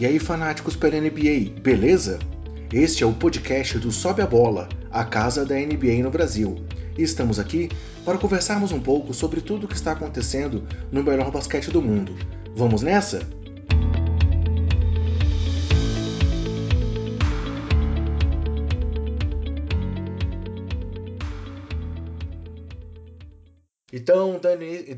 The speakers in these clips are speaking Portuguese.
E aí, fanáticos pela NBA, beleza? Este é o podcast do Sobe a Bola, a casa da NBA no Brasil. E estamos aqui para conversarmos um pouco sobre tudo o que está acontecendo no melhor basquete do mundo. Vamos nessa? Então,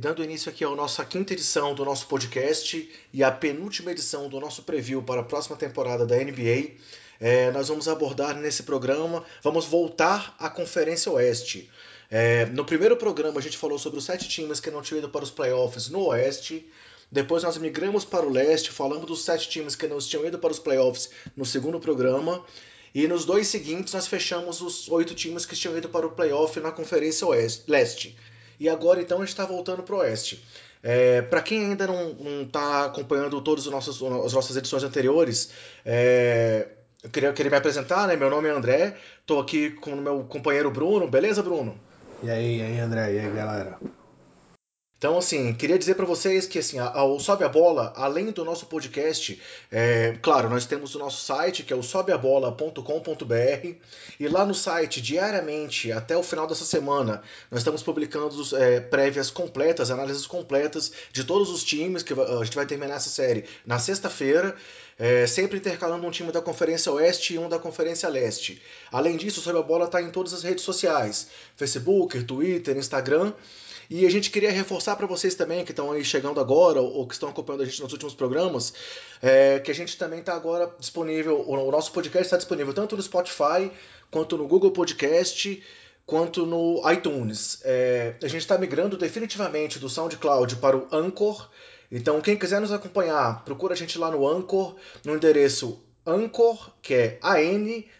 dando início aqui à nossa quinta edição do nosso podcast e a penúltima edição do nosso preview para a próxima temporada da NBA, é, nós vamos abordar nesse programa, vamos voltar à Conferência Oeste. É, no primeiro programa a gente falou sobre os sete times que não tinham ido para os playoffs no Oeste. Depois nós migramos para o Leste, falamos dos sete times que não tinham ido para os playoffs no segundo programa. E nos dois seguintes nós fechamos os oito times que tinham ido para o playoff na Conferência Oeste, Leste. E agora então está voltando para o Oeste. É, para quem ainda não está acompanhando todas as nossas, as nossas edições anteriores, é, eu queria, queria me apresentar, né? Meu nome é André, estou aqui com o meu companheiro Bruno. Beleza, Bruno? E aí, e aí, André? E aí, galera? Então, assim, queria dizer para vocês que assim, o Sobe a Bola, além do nosso podcast, é, claro, nós temos o nosso site, que é o sobeabola.com.br, e lá no site, diariamente, até o final dessa semana, nós estamos publicando é, prévias completas, análises completas de todos os times, que a gente vai terminar essa série na sexta-feira, é, sempre intercalando um time da Conferência Oeste e um da Conferência Leste. Além disso, o Sobe a Bola está em todas as redes sociais, Facebook, Twitter, Instagram, e a gente queria reforçar para vocês também que estão aí chegando agora ou que estão acompanhando a gente nos últimos programas, é, que a gente também está agora disponível, o nosso podcast está disponível tanto no Spotify quanto no Google Podcast quanto no iTunes. É, a gente está migrando definitivamente do SoundCloud para o Anchor. Então, quem quiser nos acompanhar, procura a gente lá no Anchor, no endereço Anchor, que é A-N-C-H-O-R.fm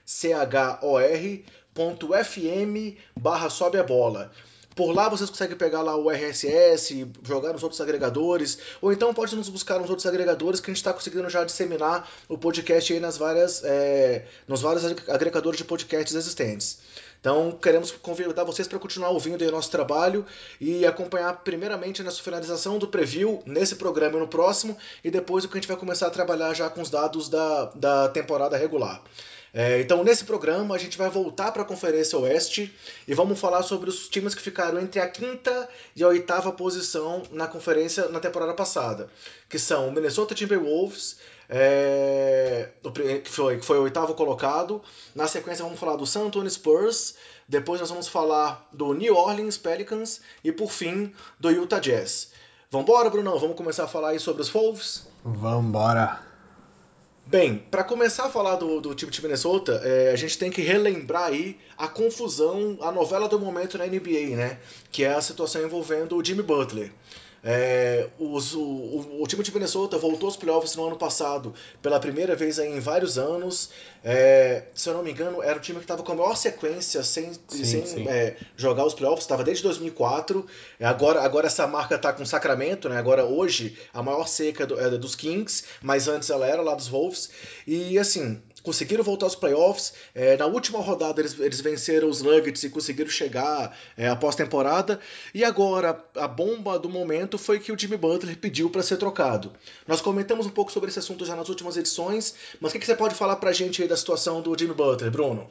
barra sobe a bola. Por lá vocês conseguem pegar lá o RSS, jogar nos outros agregadores, ou então pode nos buscar nos outros agregadores que a gente está conseguindo já disseminar o podcast aí nas várias, é, nos vários agregadores de podcasts existentes. Então, queremos convidar vocês para continuar ouvindo o nosso trabalho e acompanhar primeiramente nessa finalização do preview nesse programa e no próximo, e depois o que a gente vai começar a trabalhar já com os dados da, da temporada regular. É, então, nesse programa, a gente vai voltar para a Conferência Oeste e vamos falar sobre os times que ficaram entre a quinta e a oitava posição na conferência na temporada passada, que são o Minnesota Timberwolves, é, que, foi, que foi o oitavo colocado. Na sequência, vamos falar do San Antonio Spurs. Depois, nós vamos falar do New Orleans Pelicans e, por fim, do Utah Jazz. Vambora, Brunão? Vamos começar a falar aí sobre os Wolves? Vambora! Bem, para começar a falar do, do time de Minnesota, é, a gente tem que relembrar aí a confusão, a novela do momento na NBA, né? Que é a situação envolvendo o Jimmy Butler. É, os, o, o, time de Minnesota voltou aos playoffs no ano passado pela primeira vez em vários anos. É, se eu não me engano, era o time que estava com a maior sequência sem, sim, sem sim. É, jogar os playoffs, estava desde 2004. É, agora, agora essa marca está com Sacramento, né? agora hoje a maior seca do, é dos Kings, mas antes ela era lá dos Wolves. E assim, conseguiram voltar aos playoffs. É, na última rodada eles, eles venceram os Nuggets e conseguiram chegar é, após temporada. E agora a bomba do momento foi que o Jimmy Butler pediu para ser trocado. Nós comentamos um pouco sobre esse assunto já nas últimas edições, mas o que, que, você pode falar pra gente aí da situação do Jimmy Butler, Bruno?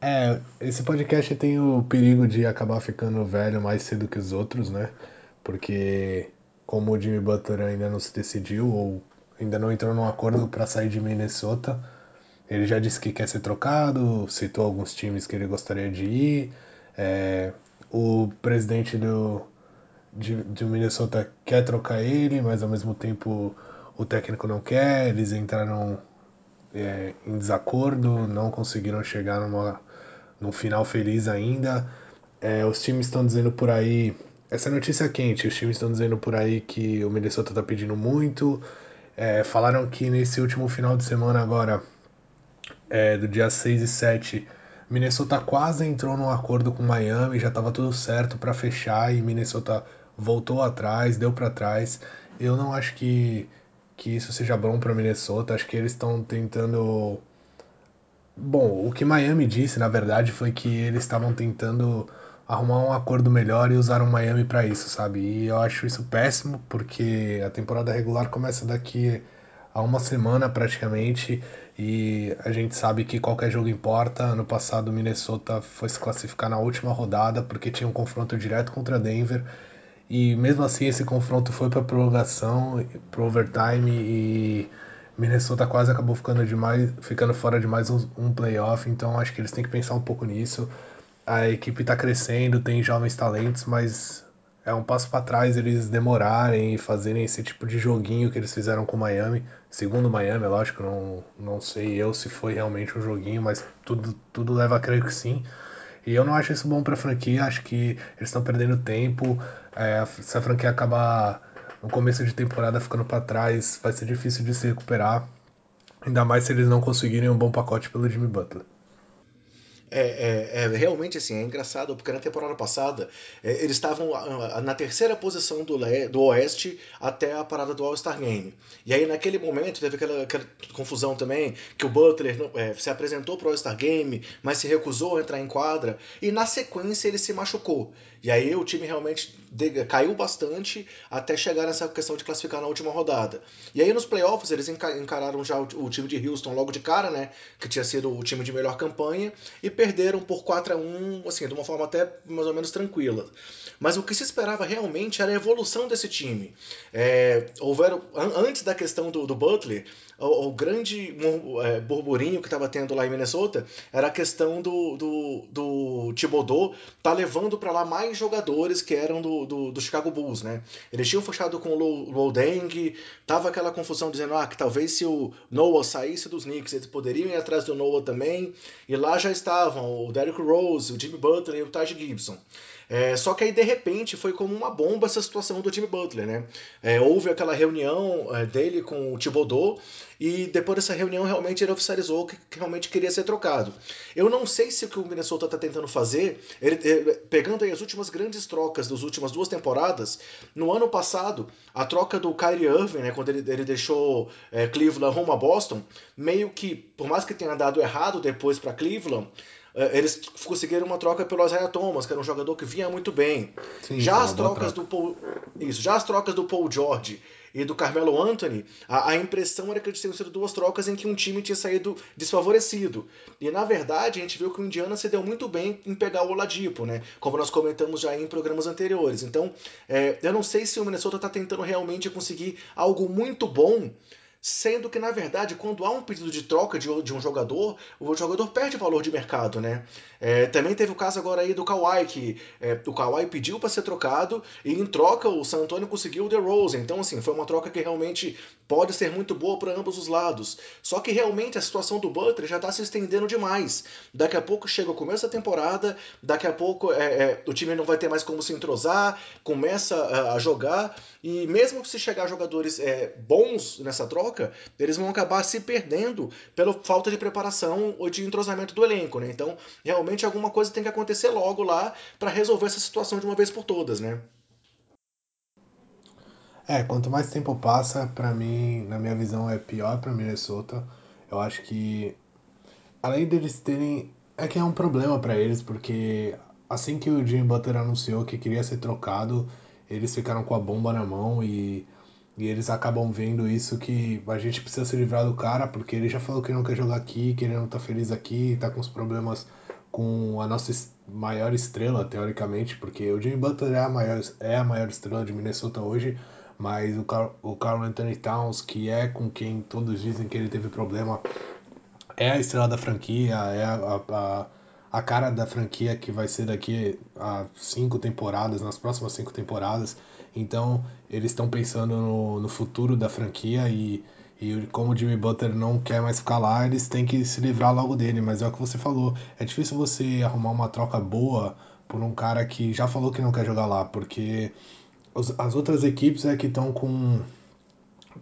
É, esse podcast tem o perigo de acabar ficando velho mais cedo que os outros, né? Porque como o Jimmy Butler ainda não se decidiu ou ainda não entrou num acordo para sair de Minnesota, ele já disse que quer ser trocado, citou alguns times que ele gostaria de ir. É, o presidente do, de, Minnesota quer trocar ele, mas ao mesmo tempo o técnico não quer. Eles entraram é, em desacordo, não conseguiram chegar numa, num final feliz ainda. É, os times estão dizendo por aí. Essa notícia é quente, os times estão dizendo por aí que o Minnesota está pedindo muito. É, falaram que nesse último final de semana agora é, do dia 6 e 7, Minnesota quase entrou num acordo com Miami, já estava tudo certo para fechar e Minnesota voltou atrás, deu para trás. Eu não acho que, que isso seja bom para Minnesota, acho que eles estão tentando. Bom, o que Miami disse, na verdade, foi que eles estavam tentando arrumar um acordo melhor e usaram Miami para isso, sabe? E eu acho isso péssimo, porque a temporada regular começa daqui há uma semana praticamente e a gente sabe que qualquer jogo importa. Ano passado o Minnesota foi se classificar na última rodada porque tinha um confronto direto contra Denver e mesmo assim esse confronto foi para prorrogação, para overtime e Minnesota quase acabou ficando, de mais, ficando fora de mais um, um playoff, então acho que eles têm que pensar um pouco nisso. A equipe está crescendo, tem jovens talentos, mas é um passo para trás eles demorarem e fazerem esse tipo de joguinho que eles fizeram com Miami. Segundo Miami, lógico, não, não sei eu se foi realmente um joguinho, mas tudo, tudo leva a crer que sim. E eu não acho isso bom para a franquia, acho que eles estão perdendo tempo. É, se a franquia acabar no começo de temporada ficando para trás, vai ser difícil de se recuperar. Ainda mais se eles não conseguirem um bom pacote pelo Jimmy Butler. É, é, é, realmente assim, é engraçado, porque na temporada passada é, eles estavam na terceira posição do, Le, do Oeste até a parada do All-Star Game. E aí naquele momento teve aquela, aquela confusão também, que o Butler é, se apresentou para o All-Star Game, mas se recusou a entrar em quadra, e na sequência ele se machucou. E aí o time realmente caiu bastante até chegar nessa questão de classificar na última rodada. E aí nos playoffs eles encararam já o, o time de Houston logo de cara, né? Que tinha sido o time de melhor campanha, e perderam por 4 a 1 assim, de uma forma até mais ou menos tranquila. Mas o que se esperava realmente era a evolução desse time. É, houveram, antes da questão do, do Butler, o, o grande é, burburinho que estava tendo lá em Minnesota era a questão do, do, do Thibodeau tá levando para lá mais jogadores que eram do, do, do, Chicago Bulls, né? Eles tinham fechado com o Lou Deng, tava aquela confusão dizendo ah, que talvez se o Noah saísse dos Knicks, eles poderiam ir atrás do Noah também, e lá já estavam o Derrick Rose, o Jimmy Butler e o Taj Gibson. É, só que aí, de repente, foi como uma bomba essa situação do Jimmy Butler, né? É, houve aquela reunião é, dele com o Thibodeau e depois dessa reunião realmente ele oficializou que, que, realmente queria ser trocado. Eu não sei se o que o Minnesota está tentando fazer, ele, pegando aí as últimas grandes trocas das últimas duas temporadas, no ano passado, a troca do Kyrie Irving, né, quando ele, ele deixou é, Cleveland rumo a Boston, meio que, por mais que tenha dado errado depois para Cleveland, eles conseguiram uma troca pelo Isaiah Thomas, que era um jogador que vinha muito bem. Sim, já as trocas troca. do Paul, isso, já as trocas do Paul George e do Carmelo Anthony, a, a, impressão era que tinham sido duas trocas em que um time tinha saído desfavorecido. E na verdade, a gente viu que o Indiana se deu muito bem em pegar o Oladipo, né? Como nós comentamos já em programas anteriores. Então, é, eu não sei se o Minnesota está tentando realmente conseguir algo muito bom sendo que, na verdade, quando há um pedido de troca de, de um jogador, o jogador perde valor de mercado, né? É, também teve o caso agora aí do Kawhi, que é, o Kawhi pediu para ser trocado e em troca o San Antonio conseguiu o DeRozan. Então, assim, foi uma troca que realmente pode ser muito boa para ambos os lados. Só que realmente a situação do Butler já está se estendendo demais. Daqui a pouco chega o começo da temporada, daqui a pouco é, é, o time não vai ter mais como se entrosar, começa a, a jogar e mesmo se chegar jogadores é, bons nessa troca, troca, eles vão acabar se perdendo pela falta de preparação ou de entrosamento do elenco, né? Então, realmente alguma coisa tem que acontecer logo lá para resolver essa situação de uma vez por todas, né? É, quanto mais tempo passa, para mim, na minha visão, é pior para Minnesota. Eu acho que além deles terem é que é um problema para eles porque assim que o Jimmy Butler anunciou que queria ser trocado, eles ficaram com a bomba na mão e e eles acabam vendo isso que a gente precisa se livrar do cara, porque ele já falou que não quer jogar aqui, que ele não tá feliz aqui, tá com os problemas com a nossa maior estrela, teoricamente, porque o Jimmy Butler é a maior, é a maior estrela de Minnesota hoje, mas o Carl, o Carl Anthony Towns, que é com quem todos dizem que ele teve problema, é a estrela da franquia, é a, a, a cara da franquia que vai ser daqui a cinco temporadas, nas próximas cinco temporadas. Então, eles estão pensando no, no futuro da franquia e, e como o Jimmy Butler não quer mais ficar lá, eles têm que se livrar logo dele. Mas é o que você falou, é difícil você arrumar uma troca boa por um cara que já falou que não quer jogar lá, porque os, as outras equipes é que estão com,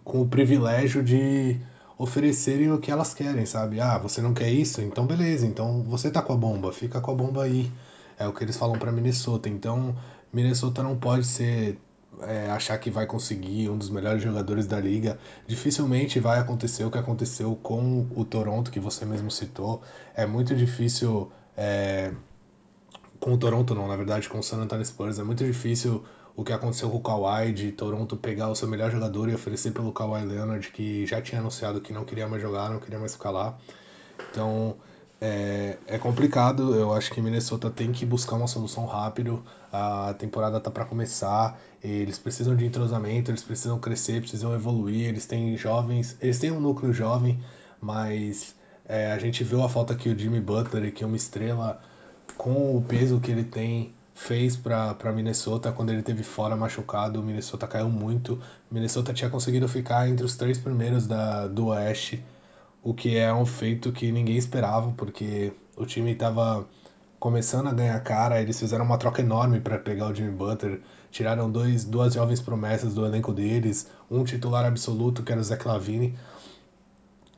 com o privilégio de oferecerem o que elas querem, sabe? Ah, você não quer isso? Então beleza, então você tá com a bomba, fica com a bomba aí. É o que eles falam para Minnesota. Então, Minnesota não pode ser é, achar que vai conseguir um dos melhores jogadores da liga, dificilmente vai acontecer o que aconteceu com o Toronto, que você mesmo citou. É muito difícil é, com o Toronto não, na verdade com o San Antonio Spurs. É muito difícil o que aconteceu com o Kawhi de Toronto pegar o seu melhor jogador e oferecer pelo Kawhi Leonard, que já tinha anunciado que não queria mais jogar, não queria mais ficar lá. Então é, é complicado, eu acho que Minnesota tem que buscar uma solução rápido. A temporada tá para começar, eles precisam de entrosamento, eles precisam crescer, precisam evoluir. Eles têm jovens, eles têm um núcleo jovem, mas é, a gente viu a falta que o Jimmy Butler, que é uma estrela com o peso que ele tem, fez para Minnesota quando ele teve fora machucado. O Minnesota caiu muito. Minnesota tinha conseguido ficar entre os três primeiros da, do Oeste, o que é um feito que ninguém esperava, porque o time estava começando a ganhar cara. Eles fizeram uma troca enorme para pegar o Jimmy Butler. Tiraram dois, duas jovens promessas do elenco deles, um titular absoluto que era o Zach Lavine.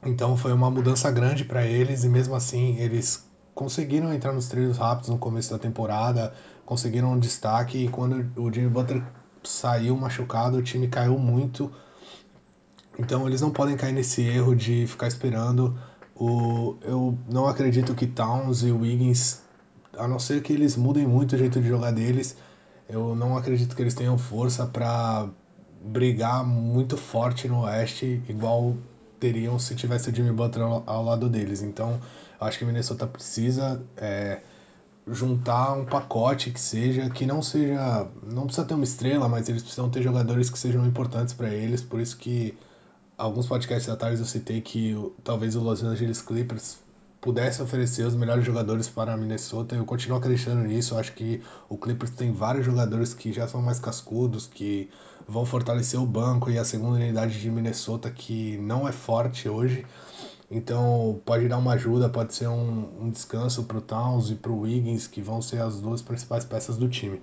Então foi uma mudança grande para eles e mesmo assim eles conseguiram entrar nos trilhos rápidos no começo da temporada, conseguiram um destaque e quando o Jimmy Butler saiu machucado, o time caiu muito. Então eles não podem cair nesse erro de ficar esperando. O, eu não acredito que Towns e Wiggins, a não ser que eles mudem muito o jeito de jogar deles, eu não acredito que eles tenham força para brigar muito forte no Oeste, igual teriam se tivesse o Jimmy Butler ao, ao lado deles. Então, acho que Minnesota precisa é, juntar um pacote que seja, que não seja, não precisa ter uma estrela, mas eles precisam ter jogadores que sejam importantes para eles. Por isso que alguns podcasts atrás eu citei que talvez o Los Angeles Clippers pudesse oferecer os melhores jogadores para a Minnesota. Eu continuo acreditando nisso. Eu acho que o Clippers tem vários jogadores que já são mais cascudos, que vão fortalecer o banco e a segunda unidade de Minnesota, que não é forte hoje. Então pode dar uma ajuda, pode ser um, um descanso para o Towns e para o Wiggins, que vão ser as duas principais peças do time.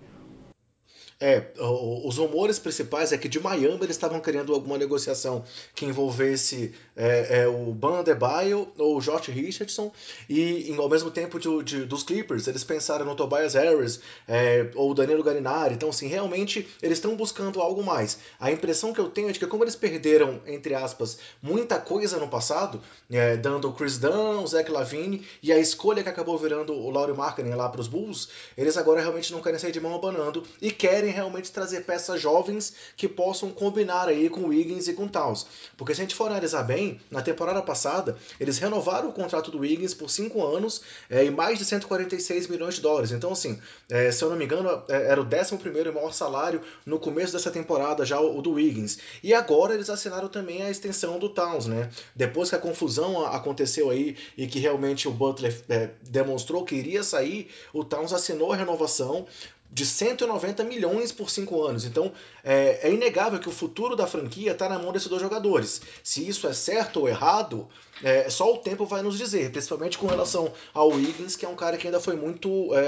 É, os rumores principais é que de Miami eles estavam querendo alguma negociação que envolvesse é, é, o Ban Adebayo ou o Josh Richardson e ao mesmo tempo de, de, dos Clippers eles pensaram no Tobias Harris é, ou o Danilo Garinari, então assim, realmente eles estão buscando algo mais. A impressão que eu tenho é de que como eles perderam, entre aspas, muita coisa no passado, é, dando o Chris Dunn, o Zach Lavine e a escolha que acabou virando o Laurie Markkinen lá para os Bulls, eles agora realmente não querem sair de mão abanando e querem realmente trazer peças jovens que possam combinar aí com Wiggins e com Towns. Porque se a gente for analisar bem, na temporada passada, eles renovaram o contrato do Wiggins por 5 anos é, e mais de 146 milhões de dólares. Então, assim, é, se eu não me engano, é, era o 11 maior salário no começo dessa temporada, já o, o, do Wiggins. E agora eles assinaram também a extensão do Towns, né? Depois que a confusão aconteceu aí e que realmente o Butler é, demonstrou que iria sair, o Towns assinou a renovação de 190 milhões por cinco anos. Então é, é inegável que o futuro da franquia está na mão desses dois jogadores. Se isso é certo ou errado, é, só o tempo vai nos dizer, principalmente com relação ao Wiggins, que é um cara que ainda foi muito é,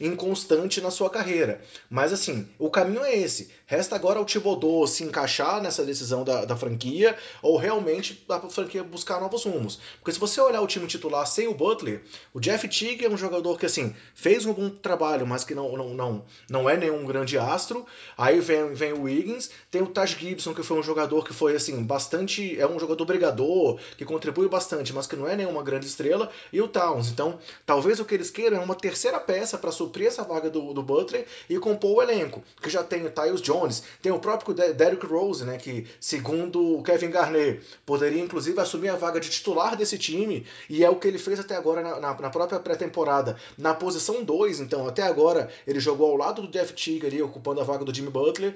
é, inconstante na sua carreira. Mas assim, o caminho é esse. Resta agora o Thibodeau se encaixar nessa decisão da, da franquia ou realmente a franquia buscar novos rumos. Porque se você olhar o time titular sem o Butler, o Jeff Teague é um jogador que assim fez um bom trabalho, mas que não, não, não, não é nenhum grande astro. Aí vem, vem o Wiggins, tem o Taj Gibson, que foi um jogador que foi assim bastante. É um jogador brigador, que contribui bastante, mas que não é nenhuma grande estrela, e o Towns. Então, talvez o que eles queiram é uma terceira peça para suprir essa vaga do, do Butler e compor o elenco, que já tem o Tyus Jones, tem o próprio Derrick Rose, né, que segundo o Kevin Garnett, poderia inclusive assumir a vaga de titular desse time, e é o que ele fez até agora na, na, na própria pré-temporada, na posição 2, então até agora ele jogou ao lado do Jeff Teague ali, ocupando a vaga do Jimmy Butler,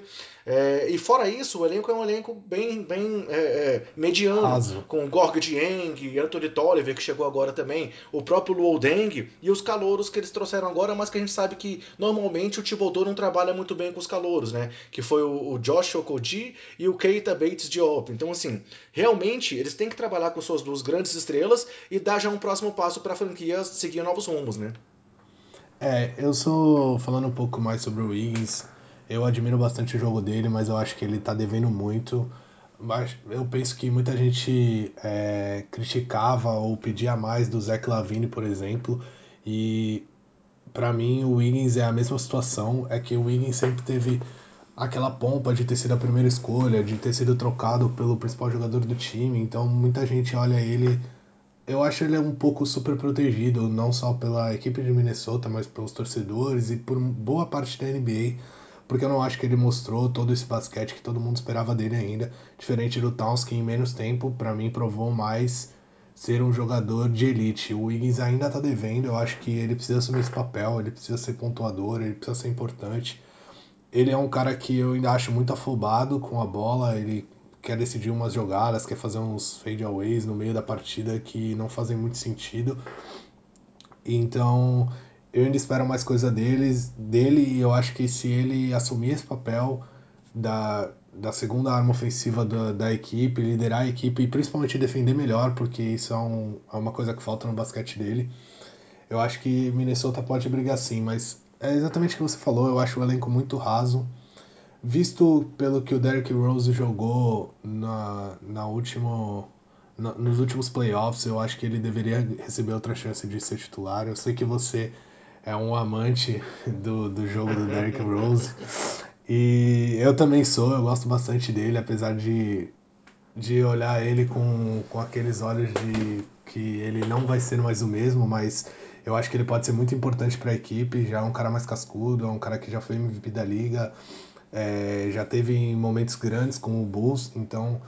é, e fora isso, o elenco é um elenco bem, bem é, é, mediano, Raso. com Gorg Dieng, Anthony Tolliver, que chegou agora também, o próprio Luol Deng e os calouros que eles trouxeram agora, mas que a gente sabe que normalmente o Thibodeau não trabalha muito bem com os calouros, né? Que foi o, o Josh Okoji e o Keita Bates Diop. Então, assim, realmente eles têm que trabalhar com suas duas grandes estrelas e dar já um próximo passo para a franquia seguir novos rumos, né? É, eu sou falando um pouco mais sobre o Wiggins eu admiro bastante o jogo dele, mas eu acho que ele tá devendo muito. Eu penso que muita gente é, criticava ou pedia mais do Zach Lavine, por exemplo. E para mim o Wiggins é a mesma situação. É que o Wiggins sempre teve aquela pompa de ter sido a primeira escolha, de ter sido trocado pelo principal jogador do time. Então muita gente olha ele eu acho ele um pouco super protegido, não só pela equipe de Minnesota, mas pelos torcedores e por boa parte da NBA, porque eu não acho que ele mostrou todo esse basquete que todo mundo esperava dele ainda, diferente do Towns que em menos tempo, para mim provou mais ser um jogador de elite. O Wiggins ainda tá devendo, eu acho que ele precisa assumir esse papel, ele precisa ser pontuador, ele precisa ser importante. Ele é um cara que eu ainda acho muito afobado com a bola, ele quer decidir umas jogadas, quer fazer uns fadeaways no meio da partida que não fazem muito sentido. Então, eu ainda espero mais coisa deles, dele e eu acho que se ele assumir esse papel da, da segunda arma ofensiva da, da equipe, liderar a equipe e principalmente defender melhor, porque isso é, um, é uma coisa que falta no basquete dele, eu acho que Minnesota pode brigar sim, mas é exatamente o que você falou, eu acho o elenco muito raso visto pelo que o Derrick Rose jogou na, na última, na, nos últimos playoffs, eu acho que ele deveria receber outra chance de ser titular. Eu sei que você é um amante do, do jogo do Derrick Rose. E eu também sou, eu gosto bastante dele, apesar de, de olhar ele com, com aqueles olhos de que ele não vai ser mais o mesmo, mas eu acho que ele pode ser muito importante para a equipe. Já é um cara mais cascudo, é um cara que já foi MVP da liga, é, já teve momentos grandes com o Bulls, então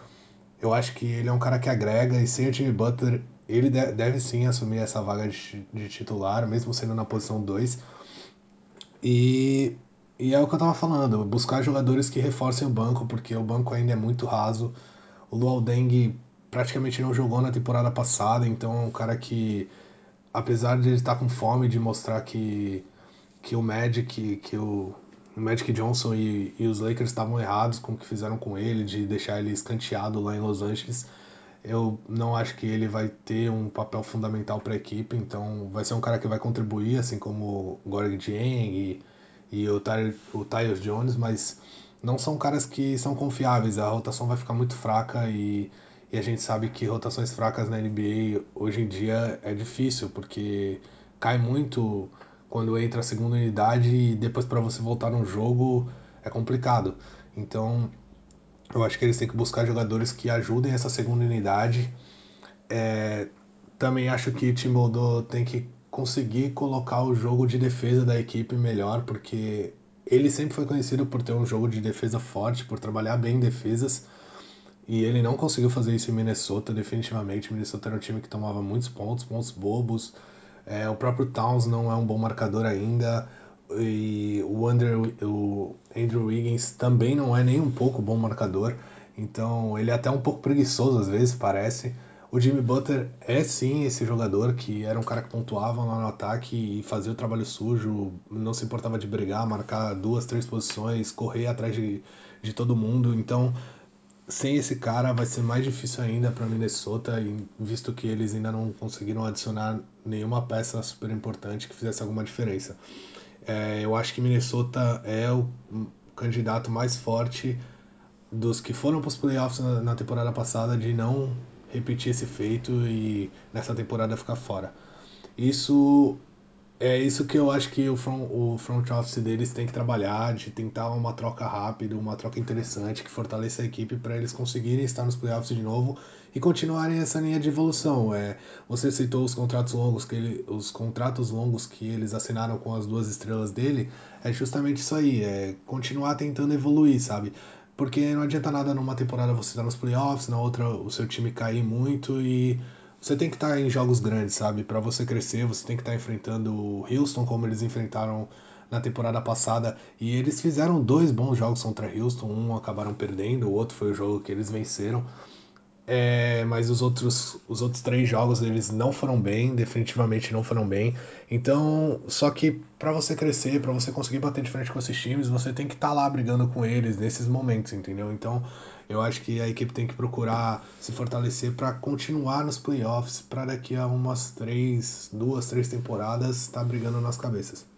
eu acho que ele é um cara que agrega e sem o Jimmy Butler, ele deve, deve sim assumir essa vaga de, de titular, mesmo sendo na posição 2. E, e é o que eu tava falando, buscar jogadores que reforcem o banco, porque o banco ainda é muito raso. O Luol Deng praticamente não jogou na temporada passada, então é um cara que, apesar de ele estar com fome de mostrar que, que o Magic, que o, o Magic Johnson e, e os Lakers estavam errados com o que fizeram com ele, de deixar ele escanteado lá em Los Angeles. Eu não acho que ele vai ter um papel fundamental para a equipe, então vai ser um cara que vai contribuir, assim como o Gorg Dieng e, e o, Ty, o Tyus Jones, mas não são caras que são confiáveis. A rotação vai ficar muito fraca e, e a gente sabe que rotações fracas na NBA hoje em dia é difícil, porque cai muito quando entra a segunda unidade e depois para você voltar no jogo é complicado. Então, eu acho que eles têm que buscar jogadores que ajudem essa segunda unidade. É, também acho que Timbaldo tem que conseguir colocar o jogo de defesa da equipe melhor, porque ele sempre foi conhecido por ter um jogo de defesa forte, por trabalhar bem em defesas. E ele não conseguiu fazer isso em Minnesota, definitivamente. Minnesota era um time que tomava muitos pontos, pontos bobos. É, o próprio Towns não é um bom marcador ainda. E o, Andrew, o Andrew Wiggins também não é nem um pouco bom marcador. Então ele é até um pouco preguiçoso às vezes, parece. O Jimmy Butler é sim esse jogador que era um cara que pontuava lá no ataque e fazia o trabalho sujo, não se importava de brigar, marcar duas, três posições, correr atrás de, de todo mundo. Então sem esse cara vai ser mais difícil ainda para Minnesota, visto que eles ainda não conseguiram adicionar nenhuma peça super importante que fizesse alguma diferença. É, eu acho que Minnesota é o candidato mais forte dos que foram para os playoffs na, na temporada passada de não repetir esse feito e nessa temporada ficar fora. Isso é isso que eu acho que o front, o front office deles tem que trabalhar, de tentar uma troca rápida, uma troca interessante que fortaleça a equipe para eles conseguirem estar nos playoffs de novo e continuarem essa linha de evolução. É, você citou os contratos longos que ele, os contratos longos que eles assinaram com as duas estrelas dele, é justamente isso aí, é continuar tentando evoluir, sabe? Porque não adianta nada numa temporada você estar nos playoffs, na outra o seu time cair muito e você tem que estar tá em jogos grandes, sabe? Para você crescer, você tem que estar tá enfrentando o Houston como eles enfrentaram na temporada passada. E eles fizeram dois bons jogos contra Houston. Um acabaram perdendo, o outro foi o jogo que eles venceram. É, mas os outros, os outros três jogos eles não foram bem, definitivamente não foram bem. Então, só que para você crescer, para você conseguir bater de frente com esses times, você tem que estar tá lá brigando com eles nesses momentos, entendeu? Então, eu acho que a equipe tem que procurar se fortalecer para continuar nos playoffs, para daqui a umas três, duas, três temporadas estar tá brigando nas cabeças.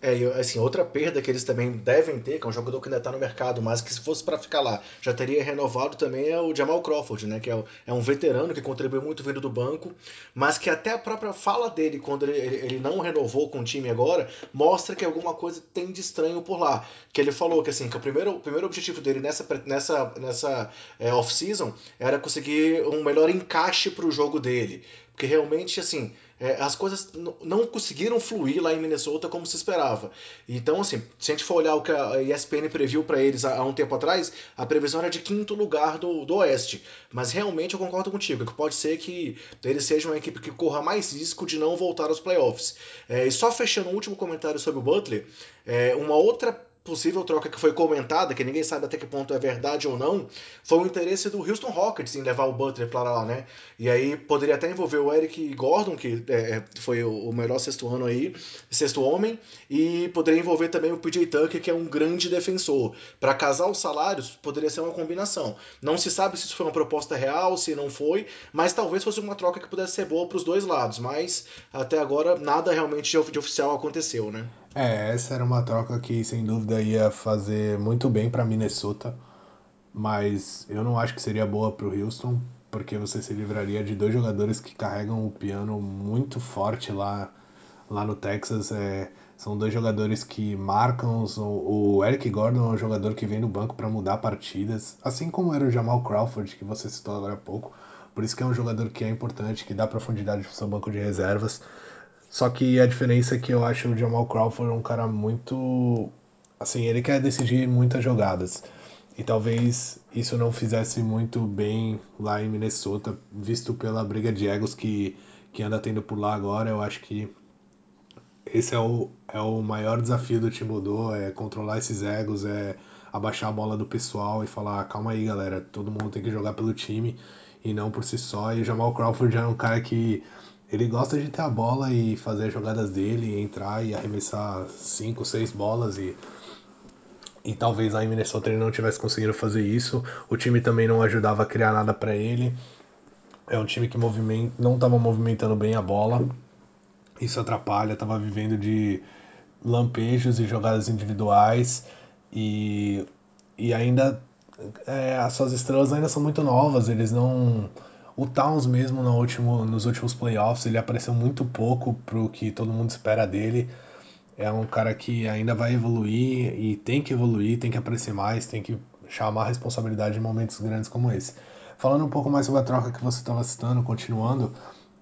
É, assim, outra perda que eles também devem ter, que é um jogador que ainda está no mercado, mas que se fosse para ficar lá, já teria renovado também é o Jamal Crawford, né? Que é, é um veterano que contribuiu muito vindo do banco, mas que até a própria fala dele, quando ele, ele não renovou com o time agora, mostra que alguma coisa tem de estranho por lá. Que ele falou que assim, que o primeiro, o primeiro objetivo dele nessa, nessa, nessa é, off-season era conseguir um melhor encaixe para o jogo dele porque realmente, assim, é, as coisas não conseguiram fluir lá em Minnesota como se esperava. Então, assim, se a gente for olhar o que a ESPN previu para eles há, há, um tempo atrás, a previsão era de quinto lugar do, do Oeste. Mas realmente eu concordo contigo, que pode ser que eles sejam uma equipe que corra mais risco de não voltar aos playoffs. É, e só fechando um último comentário sobre o Butler, é, uma outra possível troca que foi comentada, que ninguém sabe até que ponto é verdade ou não, foi o interesse do Houston Rockets em levar o Butler para lá, né? E aí poderia até envolver o Eric Gordon, que é, é foi o melhor sexto ano aí, sexto homem, e poderia envolver também o PJ Tucker, que é um grande defensor. Para casar os salários, poderia ser uma combinação. Não se sabe se isso foi uma proposta real, se não foi, mas talvez fosse uma troca que pudesse ser boa para os dois lados, mas até agora nada realmente de oficial aconteceu, né? É, essa era uma troca que sem dúvida ia fazer muito bem para Minnesota, mas eu não acho que seria boa para o Houston, porque você se livraria de dois jogadores que carregam o piano muito forte lá, lá no Texas. É, são dois jogadores que marcam. O Eric Gordon é um jogador que vem no banco para mudar partidas, assim como era o Jamal Crawford, que você citou agora há pouco. Por isso que é um jogador que é importante, que dá profundidade para o seu banco de reservas. Só que a diferença é que eu acho o Jamal Crawford um cara muito. Assim, ele quer decidir muitas jogadas. E talvez isso não fizesse muito bem lá em Minnesota, visto pela briga de egos que, que anda tendo por lá agora. Eu acho que esse é o, é o maior desafio do Timbudo, é controlar esses egos, é abaixar a bola do pessoal e falar, calma aí galera, todo mundo tem que jogar pelo time e não por si só. E o Jamal Crawford já é um cara que ele gosta de ter a bola e fazer as jogadas dele, entrar e arremessar cinco, seis bolas e e talvez em Minnesota ele não tivesse conseguido fazer isso. O time também não ajudava a criar nada para ele. É um time que movimenta, não estava movimentando bem a bola. Isso atrapalha, estava vivendo de lampejos e jogadas individuais e, e ainda é, as suas estrelas ainda são muito novas, eles não o Towns mesmo no último, nos últimos playoffs, ele apareceu muito pouco pro que todo mundo espera dele. É um cara que ainda vai evoluir e tem que evoluir, tem que aparecer mais, tem que chamar a responsabilidade em momentos grandes como esse. Falando um pouco mais sobre a troca que você estava citando, continuando,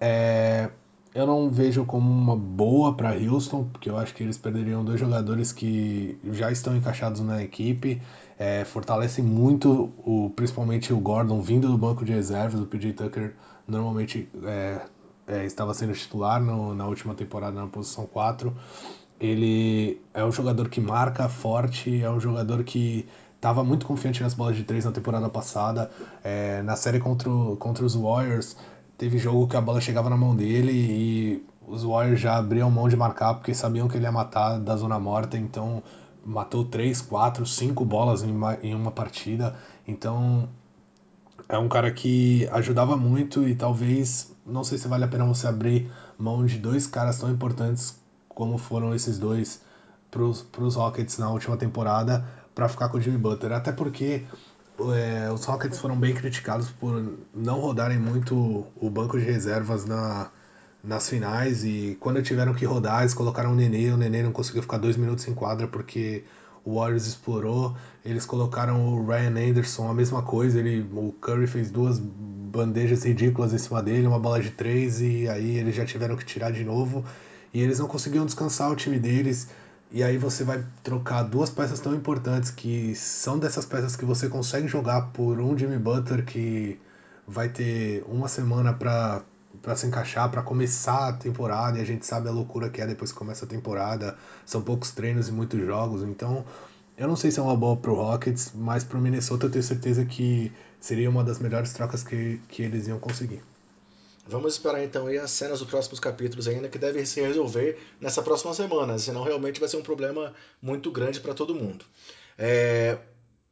é, eu não vejo como uma boa para Houston, porque eu acho que eles perderiam dois jogadores que já estão encaixados na equipe é, fortalecem muito, o, principalmente o Gordon, vindo do banco de reservas. O PJ Tucker normalmente é, é, estava sendo titular no, na última temporada na posição 4. Ele é um jogador que marca forte, é um jogador que estava muito confiante nas bolas de três na temporada passada. É, na série contra, contra os Warriors, teve jogo que a bola chegava na mão dele e os Warriors já abriam mão de marcar porque sabiam que ele ia matar da zona morta, então matou 3, 4, 5 bolas em uma, em uma partida. Então é um cara que ajudava muito e talvez, não sei se vale a pena você abrir mão de dois caras tão importantes como foram esses dois para os Rockets na última temporada para ficar com o Jimmy Butler. Até porque é, os Rockets foram bem criticados por não rodarem muito o banco de reservas na, nas finais. E quando tiveram que rodar, eles colocaram o Nenê, o Nenê não conseguiu ficar dois minutos em quadra porque o Warriors explorou, eles colocaram o Ryan Anderson, a mesma coisa, ele, o Curry fez duas bandejas ridículas em cima dele, uma bola de três e aí eles já tiveram que tirar de novo e eles não conseguiam descansar o time deles. E aí você vai trocar duas peças tão importantes que são dessas peças que você consegue jogar por um Jimmy Butler que vai ter uma semana para para se encaixar, para começar a temporada, e a gente sabe a loucura que é depois que começa a temporada, são poucos treinos e muitos jogos, então eu não sei se é uma boa pro Rockets, mas pro Minnesota eu tenho certeza que seria uma das melhores trocas que, que eles iam conseguir. Vamos esperar então aí as cenas dos próximos capítulos ainda que devem se resolver nessa próxima semana, senão realmente vai ser um problema muito grande para todo mundo. É,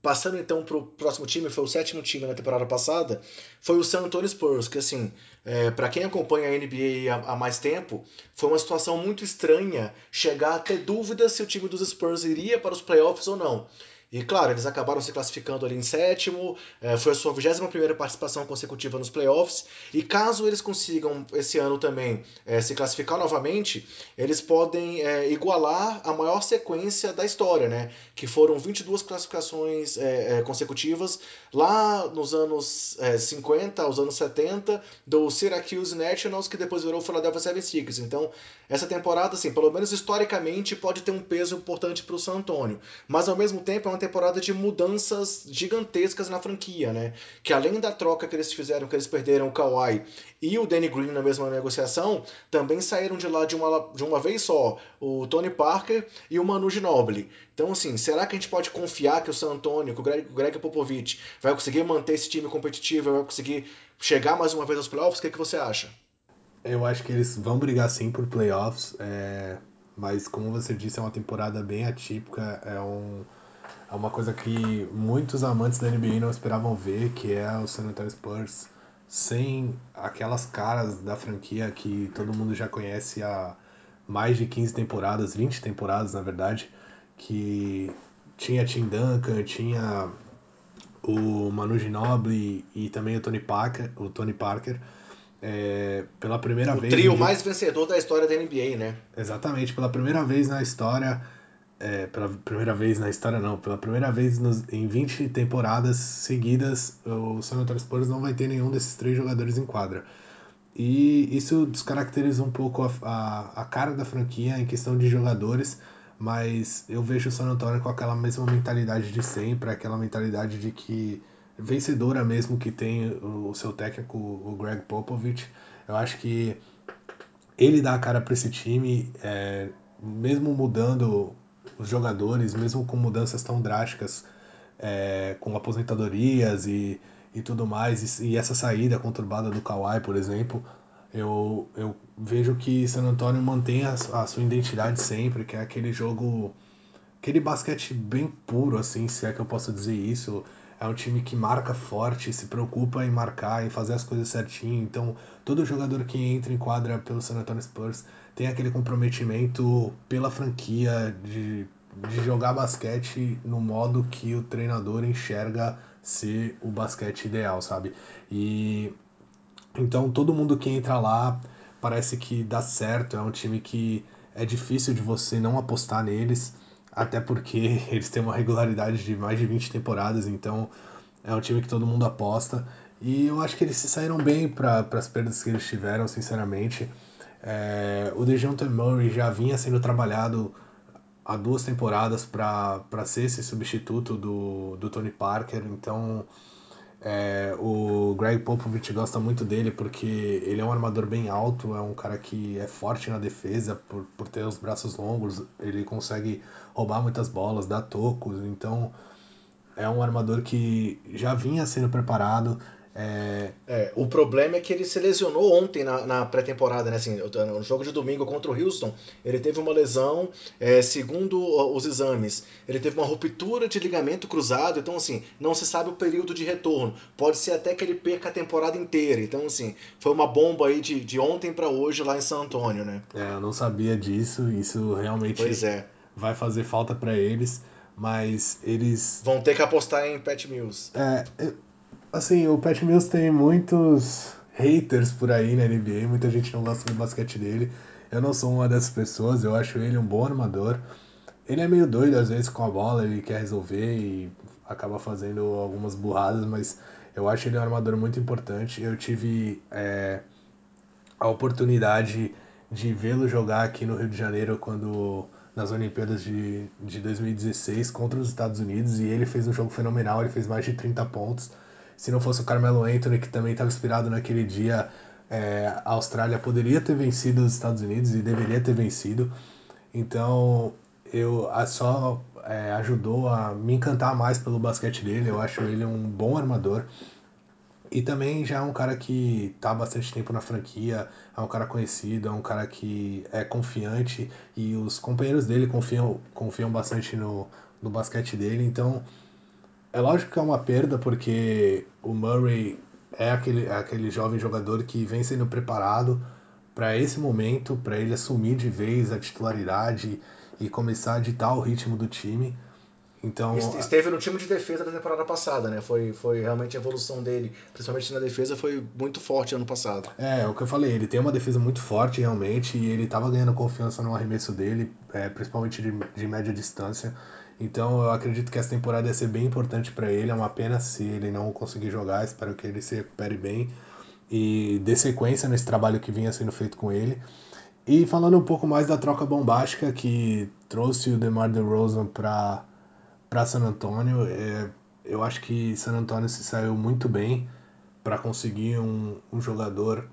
Passando então para o próximo time, foi o sétimo time na temporada passada, foi o San Antonio Spurs, que assim, é, para quem acompanha a NBA há, há, mais tempo, foi uma situação muito estranha chegar a ter dúvidas se o time dos Spurs iria para os playoffs ou não. E claro, eles acabaram se classificando ali em sétimo, é, foi a sua 21 participação consecutiva nos playoffs. E caso eles consigam esse ano também é, se classificar novamente, eles podem é, igualar a maior sequência da história, né? Que foram 22 classificações consecutivas lá nos anos 50, é, aos anos 70, do Syracuse Nationals, que depois virou o Philadelphia 76ers. Então, essa temporada, assim, pelo menos historicamente, pode ter um peso importante para o San Antonio. Mas ao mesmo tempo é uma temporada de mudanças gigantescas na franquia, né? Que além da troca que eles fizeram, que eles perderam o Kawhi e o Danny Green na mesma negociação, também saíram de lá de uma, de uma vez só o Tony Parker e o Manu Ginobili. Então, assim, será que a gente pode confiar que o San Antonio, que o Greg, o Greg Popovich vai conseguir manter esse time competitivo, vai conseguir chegar mais uma vez aos playoffs? O que, é que você acha? Eu acho que eles vão brigar sim por playoffs, é... mas como você disse, é uma temporada bem atípica, é, um... é uma coisa que muitos amantes da NBA não esperavam ver, que é o San Antonio Spurs sem aquelas caras da franquia que todo mundo já conhece há mais de 15 temporadas, 20 temporadas na verdade, que tinha Tim Duncan, tinha o Manu Ginobili e também o Tony Parker, o Tony Parker é, pela primeira o vez. O trio mais vencedor da história da NBA, né? Exatamente, pela primeira vez na história. É, pela primeira vez na história, não, pela primeira vez nos, em 20 temporadas seguidas, o San Antonio Spurs não vai ter nenhum desses três jogadores em quadra. E isso descaracteriza um pouco a, a, a cara da franquia em questão de jogadores, mas eu vejo o San Antonio com aquela mesma mentalidade de sempre, aquela mentalidade de que vencedora mesmo que tem o seu técnico, o Greg Popovich. Eu acho que ele dá a cara para esse time, é, mesmo mudando os jogadores, mesmo com mudanças tão drásticas, é, com aposentadorias e, e tudo mais, e, e, essa saída conturbada do Kawhi, por exemplo, eu, eu vejo que San Antonio mantém a, a sua identidade sempre, que é aquele jogo, aquele basquete bem puro, assim, se é que eu posso dizer isso é um time que marca forte, se preocupa em marcar, em fazer as coisas certinho. Então, todo jogador que entra em quadra pelo San Antonio Spurs tem aquele comprometimento pela franquia de, de jogar basquete no modo que o treinador enxerga ser o basquete ideal, sabe? E então todo mundo que entra lá parece que dá certo, é um time que é difícil de você não apostar neles até porque eles têm uma regularidade de mais de 20 temporadas, então é um time que todo mundo aposta. E eu acho que eles se saíram bem para as perdas que eles tiveram, sinceramente. É, o DeJounte Murray já vinha sendo trabalhado há duas temporadas para ser esse substituto do, do Tony Parker, então é, o Greg Popovich gosta muito dele porque ele é um armador bem alto, é um cara que é forte na defesa por, por ter os braços longos, ele consegue roubar muitas bolas, dar tocos, então é um armador que já vinha sendo preparado, é... é... o problema é que ele se lesionou ontem na, na pré-temporada, né? Assim, no jogo de domingo contra o Houston, ele teve uma lesão, é, segundo os exames, ele teve uma ruptura de ligamento cruzado, então assim, não se sabe o período de retorno. Pode ser até que ele perca a temporada inteira. Então, assim, foi uma bomba aí de, de ontem para hoje lá em San Antônio, né? É, eu não sabia disso, isso realmente pois é. Vai fazer falta para eles. Mas eles. Vão ter que apostar em Pat Mills. É, Assim, o Pat Mills tem muitos haters por aí na NBA, muita gente não gosta do basquete dele. Eu não sou uma dessas pessoas, eu acho ele um bom armador. Ele é meio doido às vezes com a bola, ele quer resolver e acaba fazendo algumas burradas, mas eu acho ele um armador muito importante. Eu tive é, a oportunidade de vê-lo jogar aqui no Rio de Janeiro quando nas Olimpíadas de, de 2016 contra os Estados Unidos e ele fez um jogo fenomenal, ele fez mais de 30 pontos. Se não fosse o Carmelo Anthony, que também estava inspirado naquele dia, é, a Austrália poderia ter vencido os Estados Unidos e deveria ter vencido. Então, eu só é, ajudou a me encantar mais pelo basquete dele. Eu acho ele um bom armador. E também já é um cara que está há bastante tempo na franquia, é um cara conhecido, é um cara que é confiante e os companheiros dele confiam, confiam bastante no, no basquete dele. Então, é lógico que é uma perda, porque o Murray é aquele, é aquele jovem jogador que vem sendo preparado para esse momento, para ele assumir de vez a titularidade e começar a ditar o ritmo do time. Então, esteve no time de defesa da temporada passada, né? Foi, foi realmente a evolução dele, principalmente na defesa, foi muito forte ano passado. É, é o que eu falei, ele tem uma defesa muito forte realmente e ele estava ganhando confiança no arremesso dele, é, principalmente de, de média distância. Então eu acredito que essa temporada ia ser bem importante para ele. É uma pena se ele não conseguir jogar. Espero que ele se recupere bem e dê sequência nesse trabalho que vinha sendo feito com ele. E falando um pouco mais da troca bombástica que trouxe o DeMar DeRozan para para San Antonio, é, eu acho que San Antonio se saiu muito bem para conseguir um, um jogador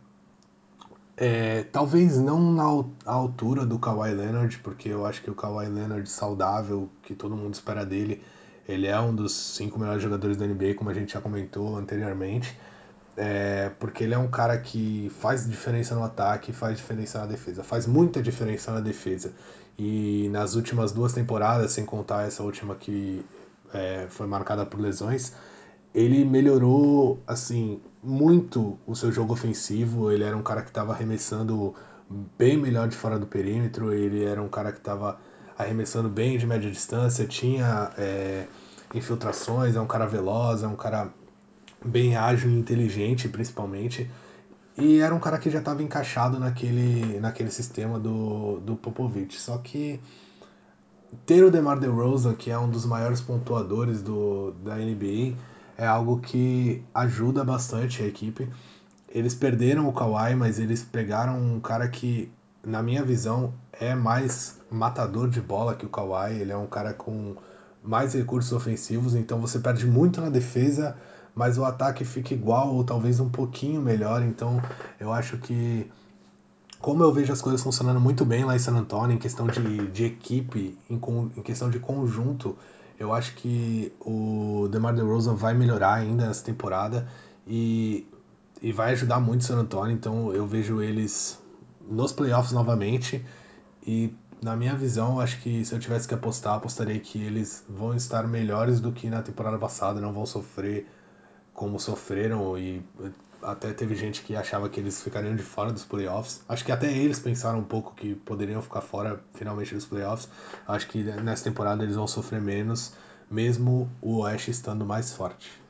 é, talvez não na altura do Kawhi Leonard, porque eu acho que o Kawhi Leonard saudável, que todo mundo espera dele, ele é um dos cinco melhores jogadores da NBA, como a gente já comentou anteriormente. É, porque ele é um cara que faz diferença no ataque, faz diferença na defesa, faz muita diferença na defesa. E nas últimas duas temporadas, sem contar essa última que é, foi marcada por lesões, ele melhorou assim muito o seu jogo ofensivo. Ele era um cara que estava arremessando bem melhor de fora do perímetro. Ele era um cara que estava arremessando bem de média distância, tinha é, infiltrações, é um cara veloz, é um cara bem ágil e inteligente, principalmente. E era um cara que já estava encaixado naquele, naquele sistema do, do Popovich. Só que ter o DeMar DeRozan, que é um dos maiores pontuadores do, da NBA, é algo que ajuda bastante a equipe. Eles perderam o Kawhi, mas eles pegaram um cara que, na minha visão, é mais matador de bola que o Kawhi. Ele é um cara com mais recursos ofensivos, então você perde muito na defesa, mas o ataque fica igual ou talvez um pouquinho melhor. Então eu acho que, como eu vejo as coisas funcionando muito bem lá em San Antonio, em questão de, de equipe, em, em questão de conjunto, eu acho que o DeMar DeRozan vai melhorar ainda essa temporada e, e vai ajudar muito o San Antonio. Então eu vejo eles nos playoffs novamente e na minha visão, acho que se eu tivesse que apostar, apostaria que eles vão estar melhores do que na temporada passada, não vão sofrer como sofreram e até teve gente que achava que eles ficariam de fora dos playoffs. Acho que até eles pensaram um pouco que poderiam ficar fora finalmente dos playoffs. Acho que nessa temporada eles vão sofrer menos, mesmo o Oeste estando mais forte.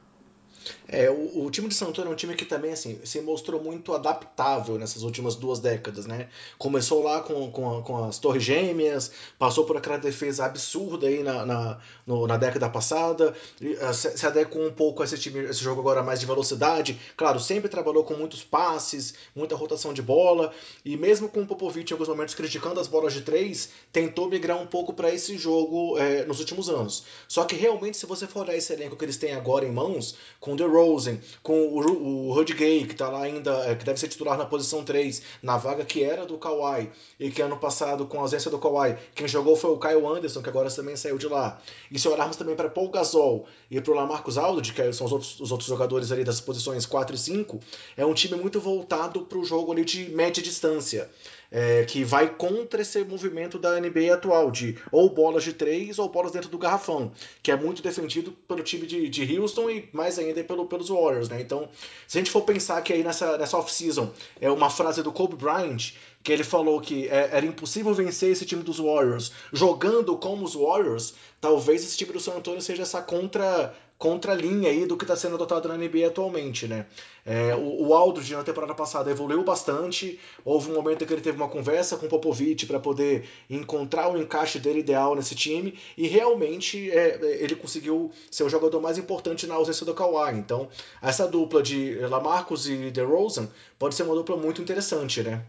É, o, o, time de San Antonio é um time que também assim, se mostrou muito adaptável nessas últimas duas décadas, né? Começou lá com, com, com as Torres Gêmeas, passou por aquela defesa absurda aí na, na, no, na década passada, ah, se, se adequou um pouco a esse, time, esse jogo agora mais de velocidade. Claro, sempre trabalhou com muitos passes, muita rotação de bola, e mesmo com o Popovich em alguns momentos criticando as bolas de três, tentou migrar um pouco para esse jogo é, nos últimos anos. Só que realmente, se você for olhar esse elenco que eles têm agora em mãos, com Rosen, com o, o Rudy Gay, que está lá ainda, é, que deve ser titular na posição 3, na vaga que era do Kawhi, e que ano passado, com a ausência do Kawhi, quem jogou foi o Kyle Anderson, que agora também saiu de lá. E se olharmos também para Paul Gasol e para o Lamarcus Aldridge, que são os outros, os outros jogadores ali das posições 4 e 5, é um time muito voltado para o jogo ali de média distância é, que vai contra esse movimento da NBA atual, de ou bolas de três ou bolas dentro do garrafão, que é muito defendido pelo time de, de Houston e mais ainda pelo, pelos Warriors, né? Então, se a gente for pensar que aí nessa, nessa off-season é uma frase do Kobe Bryant, que ele falou que é, era impossível vencer esse time dos Warriors jogando como os Warriors, talvez esse time do San Antonio seja essa contra contralinha aí do que está sendo adotado na NBA atualmente, né? É, o, o Aldridge na temporada passada evoluiu bastante, houve um momento em que ele teve uma conversa com o Popovich para poder encontrar o encaixe dele ideal nesse time e realmente é, ele conseguiu ser o jogador mais importante na ausência do Kawhi. Então, essa dupla de Lamarcus e DeRozan pode ser uma dupla muito interessante, né?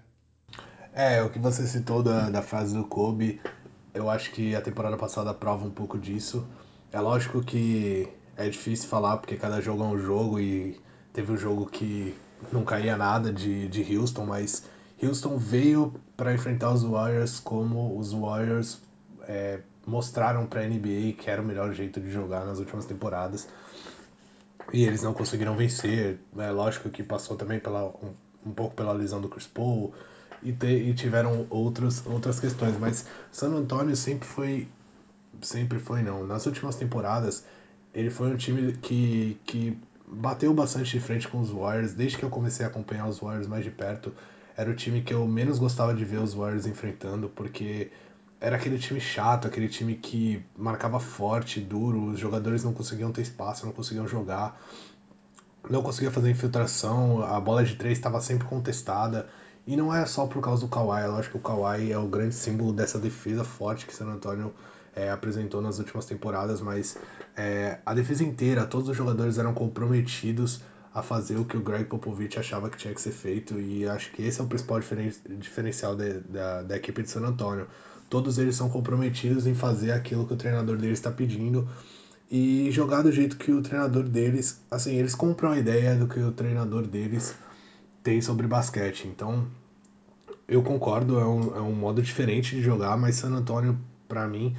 É, o que você citou da, da frase do Kobe, eu acho que a temporada passada prova um pouco disso. É lógico que é difícil falar porque cada jogo é um jogo e teve um jogo que não caía nada de, de Houston, mas Houston veio para enfrentar os Warriors como os Warriors é, mostraram para a NBA que era o melhor jeito de jogar nas últimas temporadas. E eles não conseguiram vencer. É lógico que passou também pela, um, um pouco pela lesão do Chris Paul e, te, e tiveram outros, outras questões. Mas San Antonio sempre foi. Sempre foi, não. Nas últimas temporadas, ele foi um time que, que bateu bastante de frente com os Warriors. Desde que eu comecei a acompanhar os Warriors mais de perto, era o time que eu menos gostava de ver os Warriors enfrentando, porque era aquele time chato, aquele time que marcava forte, duro, os jogadores não conseguiam ter espaço, não conseguiam jogar, não conseguia fazer infiltração, a bola de três estava sempre contestada. E não é só por causa do Kawhi, eu acho que o Kawhi é o grande símbolo dessa defesa forte que San Antonio é, apresentou nas últimas temporadas, mas é, a defesa inteira, todos os jogadores eram comprometidos a fazer o que o Greg Popovich achava que tinha que ser feito, e acho que esse é o principal diferen diferencial de, da, da equipe de San Antonio. Todos eles são comprometidos em fazer aquilo que o treinador deles está pedindo e jogar do jeito que o treinador deles, assim, eles compram a ideia do que o treinador deles tem sobre basquete. Então, eu concordo, é um, é um modo diferente de jogar, mas San Antonio, para mim,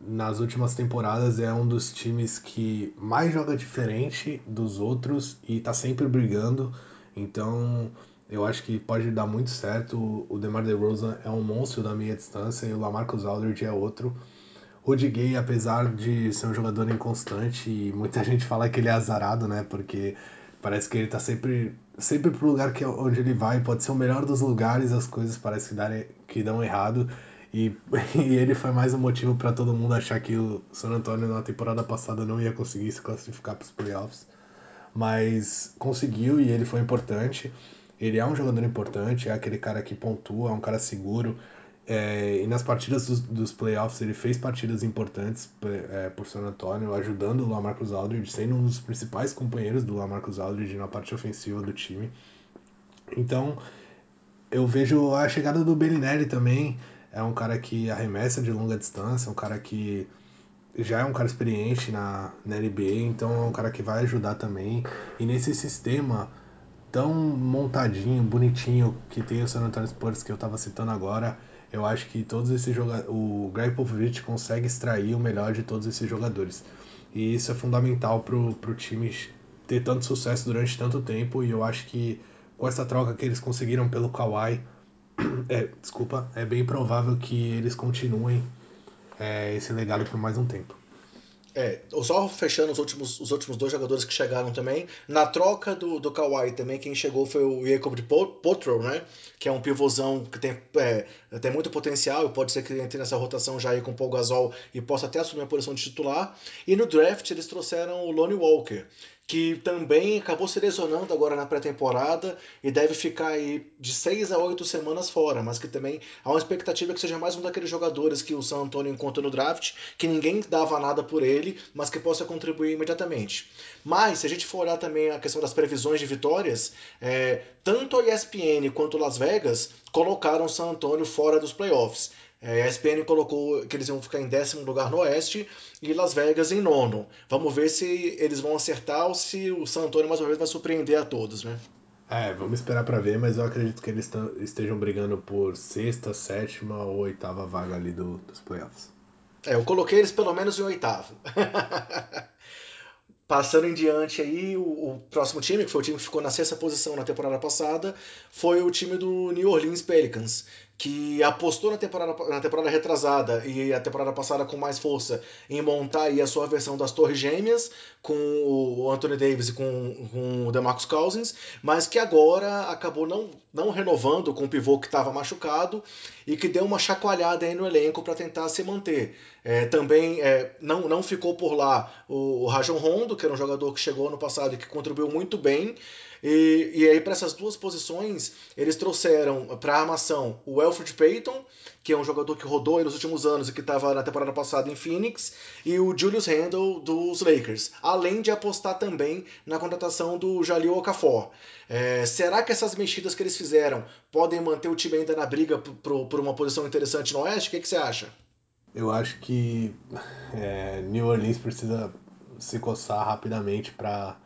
nas últimas temporadas é um dos times que mais joga diferente dos outros e tá sempre brigando. Então, eu acho que pode dar muito certo. O DeMar DeRozan é um monstro da meia distância e o LaMarcus Aldridge é outro. Rudy Gay, apesar de ser um jogador inconstante e muita gente fala que ele é azarado, né? Porque parece que ele tá sempre sempre pro lugar que onde ele vai, pode ser o melhor dos lugares, as coisas parecem que, que dão errado. E, e ele foi mais um motivo para todo mundo achar que o San Antonio na temporada passada não ia conseguir se classificar para os playoffs. Mas conseguiu e ele foi importante. Ele é um jogador importante, é aquele cara que pontua, é um cara seguro. É, e nas partidas dos, dos, playoffs ele fez partidas importantes é, por San Antonio, ajudando o Lamarcus Aldridge, sendo um dos principais companheiros do Lamarcus Aldridge na parte ofensiva do time. Então eu vejo a chegada do Bellinelli também, é um cara que arremessa de longa distância, um cara que já é um cara experiente na, na NBA, então é um cara que vai ajudar também. E nesse sistema tão montadinho, bonitinho que tem o San Antonio Spurs que eu estava citando agora, eu acho que todos esses jogadores, o Greg Popovich consegue extrair o melhor de todos esses jogadores. E isso é fundamental pro, pro time ter tanto sucesso durante tanto tempo e eu acho que com essa troca que eles conseguiram pelo Kawhi, é, desculpa, é bem provável que eles continuem é, esse legado por mais um tempo. É, só fechando os últimos, os últimos dois jogadores que chegaram também. Na troca do, do Kawhi também, quem chegou foi o Jacob de Potro, né? Que é um pivôzão que tem, é, tem muito potencial e pode ser que entre nessa rotação já aí com o Paul Gasol e possa até assumir a posição de titular. E no draft eles trouxeram o Lonnie Walker, que também acabou se lesionando agora na pré-temporada e deve ficar aí de seis a oito semanas fora, mas que também há uma expectativa que seja mais um daqueles jogadores que o San Antonio encontra no draft, que ninguém dava nada por ele, mas que possa contribuir imediatamente. Mas, se a gente for olhar também a questão das previsões de vitórias, é, tanto a ESPN quanto Las Vegas colocaram o San Antonio fora dos playoffs. É, a ESPN colocou que eles iam ficar em décimo lugar no Oeste e Las Vegas em nono. Vamos ver se eles vão acertar ou se o San Antonio mais uma vez vai surpreender a todos, né? É, vamos esperar para ver, mas eu acredito que eles estejam brigando por sexta, sétima ou oitava vaga ali do, dos playoffs. É, eu coloquei eles pelo menos em oitavo. Passando em diante aí, o, o, próximo time, que foi o time que ficou na sexta posição na temporada passada, foi o time do New Orleans Pelicans, que apostou na temporada, na temporada retrasada e a temporada passada com mais força em montar aí a sua versão das Torres Gêmeas com o Anthony Davis e com, com o DeMarcus Cousins, mas que agora acabou não, não renovando com o pivô que estava machucado e que deu uma chacoalhada aí no elenco para tentar se manter. É, também é, não, não ficou por lá o, o Rajon Rondo, que era um jogador que chegou ano passado e que contribuiu muito bem, e, e aí, para essas duas posições, eles trouxeram para a armação o Alfred Payton, que é um jogador que rodou nos últimos anos e que estava na temporada passada em Phoenix, e o Julius Randle dos Lakers, além de apostar também na contratação do Jalil Okafor. É, será que essas mexidas que eles fizeram podem manter o time ainda na briga por, uma posição interessante no Oeste? O que, que você acha? Eu acho que é, New Orleans precisa se coçar rapidamente para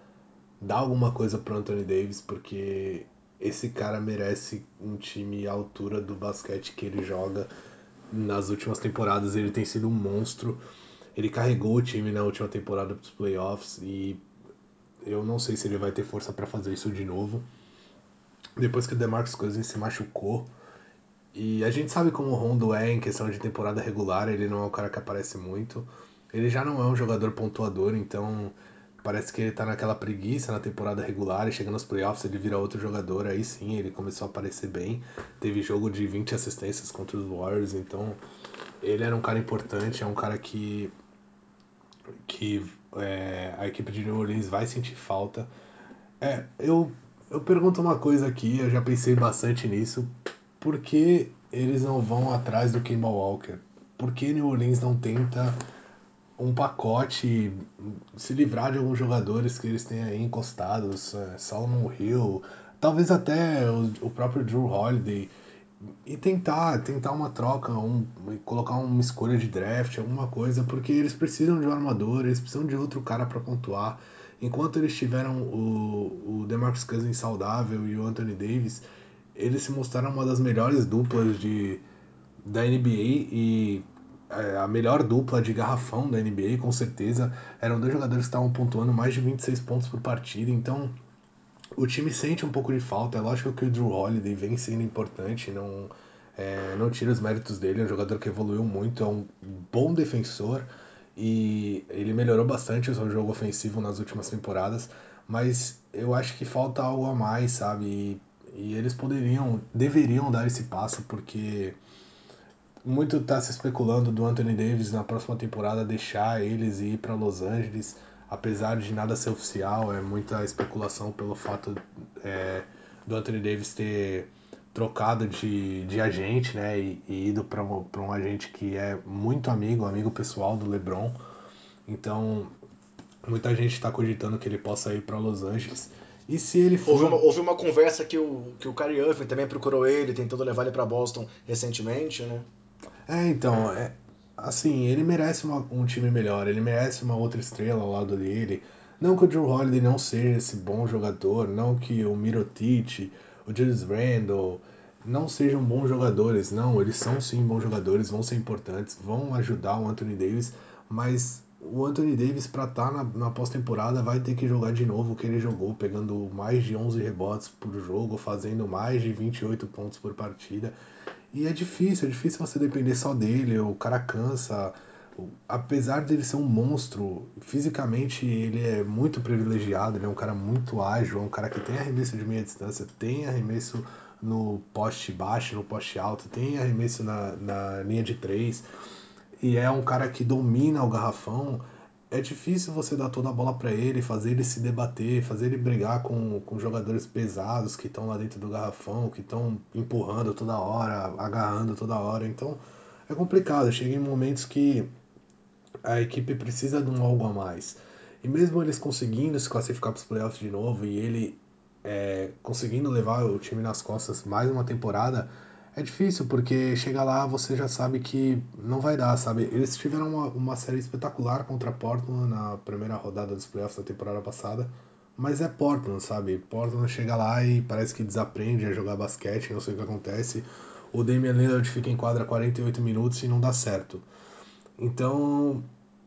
dá alguma coisa pro Anthony Davis, porque esse cara merece um time à altura do basquete que ele joga. Nas últimas temporadas ele tem sido um monstro. Ele carregou o time na última temporada para os playoffs e eu não sei se ele vai ter força para fazer isso de novo. Depois que o DeMarcus Cousins se machucou, e a gente sabe como o Rondo é em questão de temporada regular, ele não é um cara que aparece muito. Ele já não é um jogador pontuador, então parece que ele tá naquela preguiça na temporada regular e chega nos playoffs ele vira outro jogador, aí sim ele começou a aparecer bem. Teve jogo de 20 assistências contra os Warriors, então ele era um cara importante, é um cara que que é, a equipe de New Orleans vai sentir falta. É, eu, eu pergunto uma coisa aqui, eu já pensei bastante nisso. Por que eles não vão atrás do Kemba Walker? Por que New Orleans não tenta um pacote, se livrar de alguns jogadores que eles têm aí encostados, é, Solomon Hill, talvez até o, o próprio Drew Holiday, e tentar, tentar uma troca, um, colocar uma escolha de draft, alguma coisa, porque eles precisam de um armador, eles precisam de outro cara para pontuar. Enquanto eles tiveram o, o DeMarcus Cousins saudável e o Anthony Davis, eles se mostraram uma das melhores duplas de, da NBA e a melhor dupla de garrafão da NBA, com certeza. Eram dois jogadores que estavam pontuando mais de 26 pontos por partida, então o time sente um pouco de falta. É lógico que o Drew Holiday vem sendo importante, não, é, não tira os méritos dele. É um jogador que evoluiu muito, é um bom defensor e ele melhorou bastante o seu jogo ofensivo nas últimas temporadas. Mas eu acho que falta algo a mais, sabe? E, e eles poderiam, deveriam dar esse passo, porque muito está se especulando do Anthony Davis na próxima temporada deixar eles e ir para Los Angeles apesar de nada ser oficial, é muita especulação pelo fato é, do Anthony Davis ter trocado de, de agente, né, e, e ido para um, um agente que é muito amigo, amigo pessoal do LeBron. Então, muita gente está cogitando que ele possa ir para Los Angeles. E se ele for. Houve uma, houve uma conversa que o, que o Kyrie Irving também procurou ele, tentou levar ele para Boston recentemente, né? É, então, é, assim, ele merece uma, um time melhor, ele merece uma outra estrela ao lado dele. Não que o Drew Holiday não seja esse bom jogador, não que o Mirotic, o Julius Randle não sejam bons jogadores, não, eles são sim bons jogadores, vão ser importantes, vão ajudar o Anthony Davis, mas o Anthony Davis para estar tá na, na pós-temporada vai ter que jogar de novo o que ele jogou, pegando mais de 11 rebotes por jogo, fazendo mais de 28 pontos por partida. E é difícil, é difícil você depender só dele, o cara cansa. Apesar de ele ser um monstro, fisicamente ele é muito privilegiado, ele é um cara muito ágil, é um cara que tem arremesso de meia distância, tem arremesso no poste baixo, no poste alto, tem arremesso na, na linha de três, e é um cara que domina o garrafão é difícil você dar toda a bola para ele, fazer ele se debater, fazer ele brigar com, com jogadores pesados que estão lá dentro do garrafão, que estão empurrando toda hora, agarrando toda hora. Então é complicado. Chega em momentos que a equipe precisa de um algo a mais. E mesmo eles conseguindo se classificar para os playoffs de novo e ele é, conseguindo levar o time nas costas mais uma temporada, é difícil, porque chega lá você já sabe que não vai dar, sabe? Eles tiveram uma, uma série espetacular contra Portland na primeira rodada dos playoffs da temporada passada, mas é Portland, sabe? Portland chega lá e parece que desaprende a jogar basquete, não sei o que acontece. O Damian Lillard fica em quadra 48 minutos e não dá certo. Então,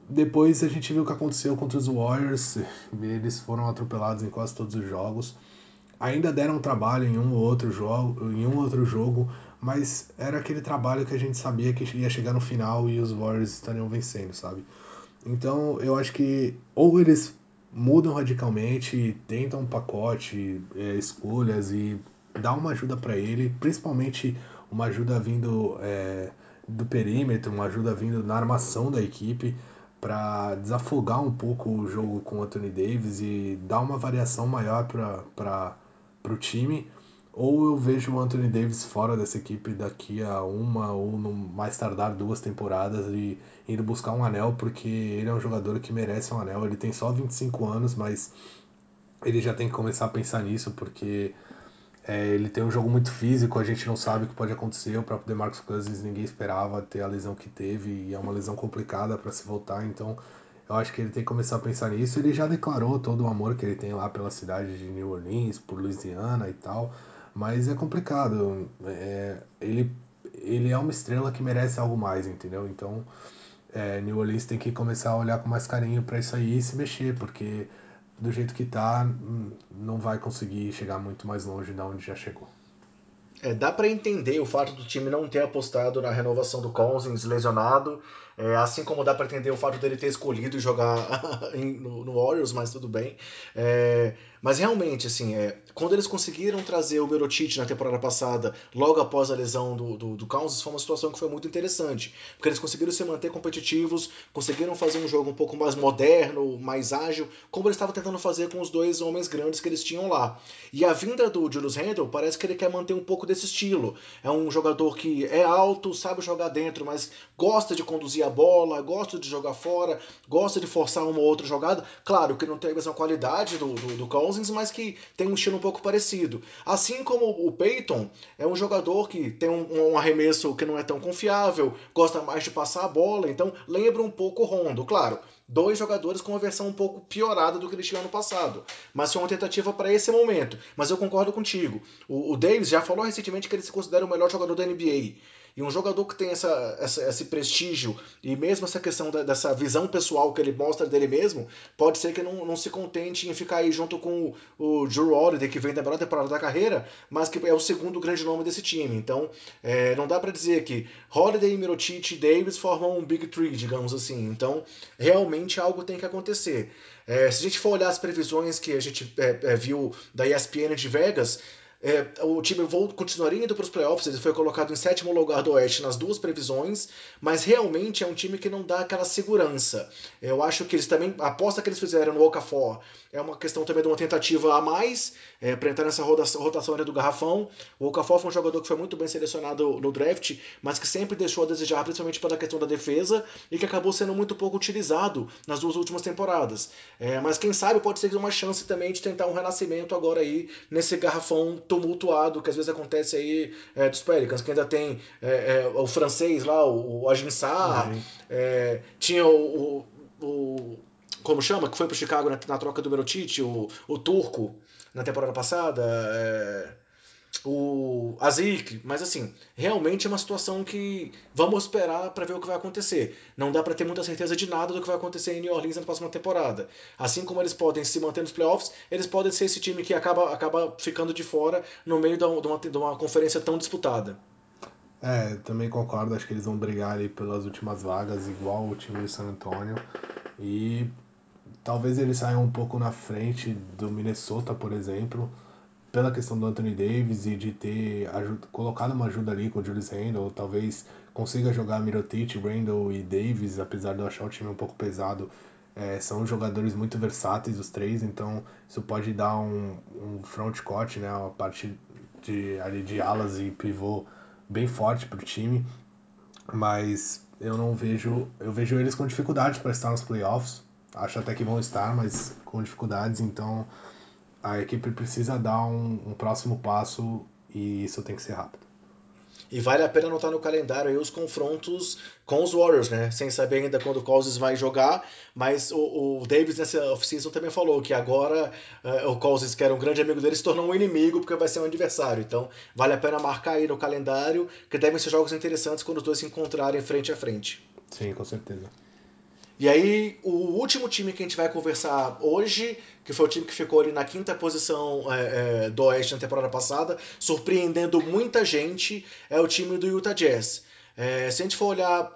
depois a gente viu o que aconteceu contra os Warriors, eles foram atropelados em quase todos os jogos. Ainda deram trabalho em um ou outro jogo, em um outro jogo, mas era aquele trabalho que a gente sabia que ia chegar no final e os Warriors estariam vencendo, sabe? Então eu acho que ou eles mudam radicalmente, tentam um pacote, é, escolhas e dá uma ajuda para ele, principalmente uma ajuda vindo é, do perímetro, uma ajuda vindo na armação da equipe para desafogar um pouco o jogo com o Anthony Davis e dar uma variação maior para o time ou eu vejo o Anthony Davis fora dessa equipe daqui a uma ou no mais tardar duas temporadas e indo buscar um anel, porque ele é um jogador que merece um anel. Ele tem só 25 anos, mas ele já tem que começar a pensar nisso, porque é, ele tem um jogo muito físico, a gente não sabe o que pode acontecer. O próprio DeMarcus Cousins ninguém esperava ter a lesão que teve e é uma lesão complicada para se voltar, então eu acho que ele tem que começar a pensar nisso. Ele já declarou todo o amor que ele tem lá pela cidade de New Orleans, por Louisiana e tal. Mas é complicado. É, ele, ele é uma estrela que merece algo mais, entendeu? Então, é, New Orleans tem que começar a olhar com mais carinho para isso aí e se mexer, porque do jeito que tá, hum, não vai conseguir chegar muito mais longe da onde já chegou. É, dá para entender o fato do time não ter apostado na renovação do Cousins lesionado, é, assim como dá para entender o fato dele ter escolhido jogar no, no, Warriors, mas tudo bem. É, mas realmente, assim, é, quando eles conseguiram trazer o Mirotic na temporada passada, logo após a lesão do, do, do Cousins, foi uma situação que foi muito interessante. Porque eles conseguiram se manter competitivos, conseguiram fazer um jogo um pouco mais moderno, mais ágil, como eles estavam tentando fazer com os dois homens grandes que eles tinham lá. E a vinda do Julius Randle parece que ele quer manter um pouco desse estilo. É um jogador que é alto, sabe jogar dentro, mas gosta de conduzir a bola, gosta de jogar fora, gosta de forçar uma ou outra jogada. Claro que não tem a mesma qualidade do, do, do Cousins, mas que tem um estilo um pouco parecido. Assim como o Peyton é um jogador que tem um, um arremesso que não é tão confiável, gosta mais de passar a bola, então lembra um pouco o Rondo. Claro, dois jogadores com uma versão um pouco piorada do que eles tinham ano passado. Mas foi uma tentativa para esse momento. Mas eu concordo contigo. O, o Davis já falou recentemente que ele se considera o melhor jogador da NBA. E um jogador que tem essa, essa, esse prestígio e mesmo essa questão da, dessa visão pessoal que ele mostra dele mesmo, pode ser que não, não se contente em ficar aí junto com o, o Drew Holiday, que vem da melhor temporada da carreira, mas que é o segundo grande nome desse time. Então, é, não dá para dizer que Holiday, Mirotic e Davis formam um Big Three, digamos assim. Então, realmente algo tem que acontecer. É, se a gente for olhar as previsões que a gente é, é viu da ESPN de Vegas, é, o time continuaria indo para os playoffs, ele foi colocado em sétimo lugar do Oeste nas duas previsões, mas realmente é um time que não dá aquela segurança. Eu acho que eles também, a aposta que eles fizeram no Okafor é uma questão também de uma tentativa a mais, é, para entrar nessa rotação, do garrafão. O Okafor foi um jogador que foi muito bem selecionado no draft, mas que sempre deixou a desejar, principalmente pela questão da defesa, e que acabou sendo muito pouco utilizado nas duas últimas temporadas. É, mas quem sabe pode ser uma chance também de tentar um renascimento agora aí nesse garrafão tumultuado que às vezes acontece aí é, dos Pelicans, que ainda tem é, é, o francês lá, o, o Aginsá, é, tinha o, o, o, como chama, que foi pro Chicago na, na troca do Merotite, o, o turco na temporada passada, é, o Azik, mas assim, realmente é uma situação que vamos esperar para ver o que vai acontecer. Não dá para ter muita certeza de nada do que vai acontecer em New Orleans na próxima temporada. Assim como eles podem se manter nos playoffs, eles podem ser esse time que acaba, acaba ficando de fora no meio de uma, de uma conferência tão disputada. É, também concordo, acho que eles vão brigar ali pelas últimas vagas, igual o time de San Antonio. E talvez eles saiam um pouco na frente do Minnesota, por exemplo pela questão do Anthony Davis e de ter colocado uma ajuda ali com o Julius Randle, talvez consiga jogar Mirotic, Randle e Davis, apesar de eu achar o time um pouco pesado, é, são jogadores muito versáteis os três, então isso pode dar um, um front court, né, uma parte de, ali de alas e pivô bem forte para o time, mas eu não vejo, eu vejo eles com dificuldades para estar nos playoffs, acho até que vão estar, mas com dificuldades, então a equipe precisa dar um, um, próximo passo e isso tem que ser rápido. E vale a pena anotar no calendário aí os confrontos com os Warriors, né? Sem saber ainda quando o Cousins vai jogar, mas o, o Davis nessa off-season também falou que agora uh, o Cousins, que era um grande amigo dele, se tornou um inimigo porque vai ser um adversário. Então vale a pena marcar aí no calendário que devem ser jogos interessantes quando os dois se encontrarem frente a frente. Sim, com certeza. E aí, o último time que a gente vai conversar hoje, que foi o time que ficou ali na quinta posição é, é, do Oeste na temporada passada, surpreendendo muita gente, é o time do Utah Jazz. É, se a gente for olhar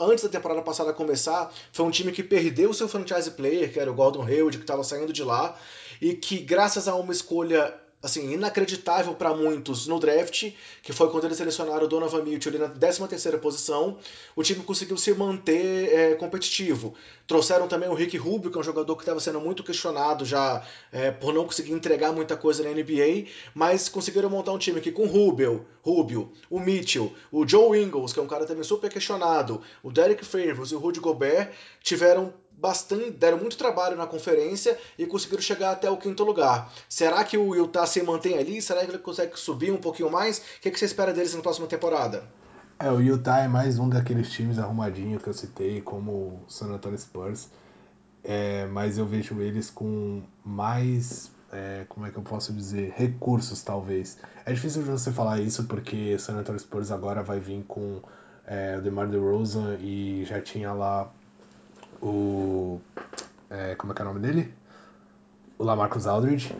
antes da temporada passada começar, foi um time que perdeu o seu franchise player, que era o Gordon Hayward, que estava saindo de lá, e que graças a uma escolha assim, inacreditável para muitos no draft, que foi quando eles selecionaram o Donovan Mitchell ali na 13ª posição, o time conseguiu se manter é, competitivo. Trouxeram também o Rick Rubio, que é um jogador que estava sendo muito questionado já é, por não conseguir entregar muita coisa na NBA, mas conseguiram montar um time que com Rubio, Rubio, o Mitchell, o Joe Ingles, que é um cara também super questionado, o Derek Favors e o Rudy Gobert tiveram bastante, deram muito trabalho na conferência e conseguiram chegar até o quinto lugar. Será que o Utah se mantém ali? Será que ele consegue subir um pouquinho mais? O que, que você espera deles na próxima temporada? É, o Utah é mais um daqueles times arrumadinhos que eu citei, como o San Antonio Spurs. É, mas eu vejo eles com mais, é, como é que eu posso dizer, recursos talvez. É difícil de você falar isso porque o San Antonio Spurs agora vai vir com é, o DeMar DeRozan e já tinha lá o. É, como é que é o nome dele? O Lamarcus Aldridge.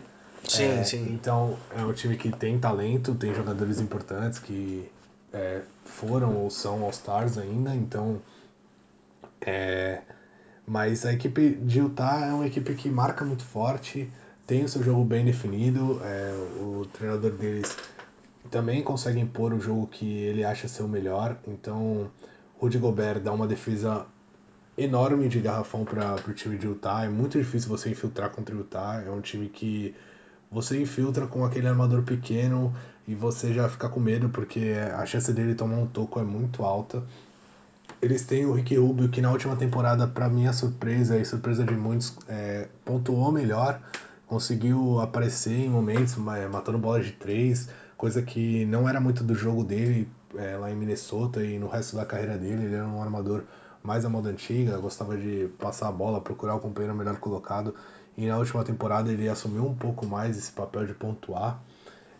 Sim, É, sim. Então é um time que tem talento, tem jogadores importantes que é, foram ou são All-Stars ainda, então. É, mas a equipe de Utah é uma equipe que marca muito forte, tem o seu jogo bem definido, é, o treinador deles também consegue impor o jogo que ele acha ser o melhor, então Rudy Gobert dá uma defesa enorme de garrafão para o time de Utah, é muito difícil você infiltrar contra o Utah, é um time que você infiltra com aquele armador pequeno e você já fica com medo porque a chance dele tomar um toco é muito alta. Eles têm o Ricky Rubio, que na última temporada, para minha surpresa e surpresa de muitos, é, pontuou melhor, conseguiu aparecer em momentos, matando bolas de três, coisa que não era muito do jogo dele é, lá em Minnesota e no resto da carreira dele. Ele era um armador mais à moda antiga, gostava de passar a bola, procurar o companheiro melhor colocado. E na última temporada ele assumiu um pouco mais esse papel de pontuar.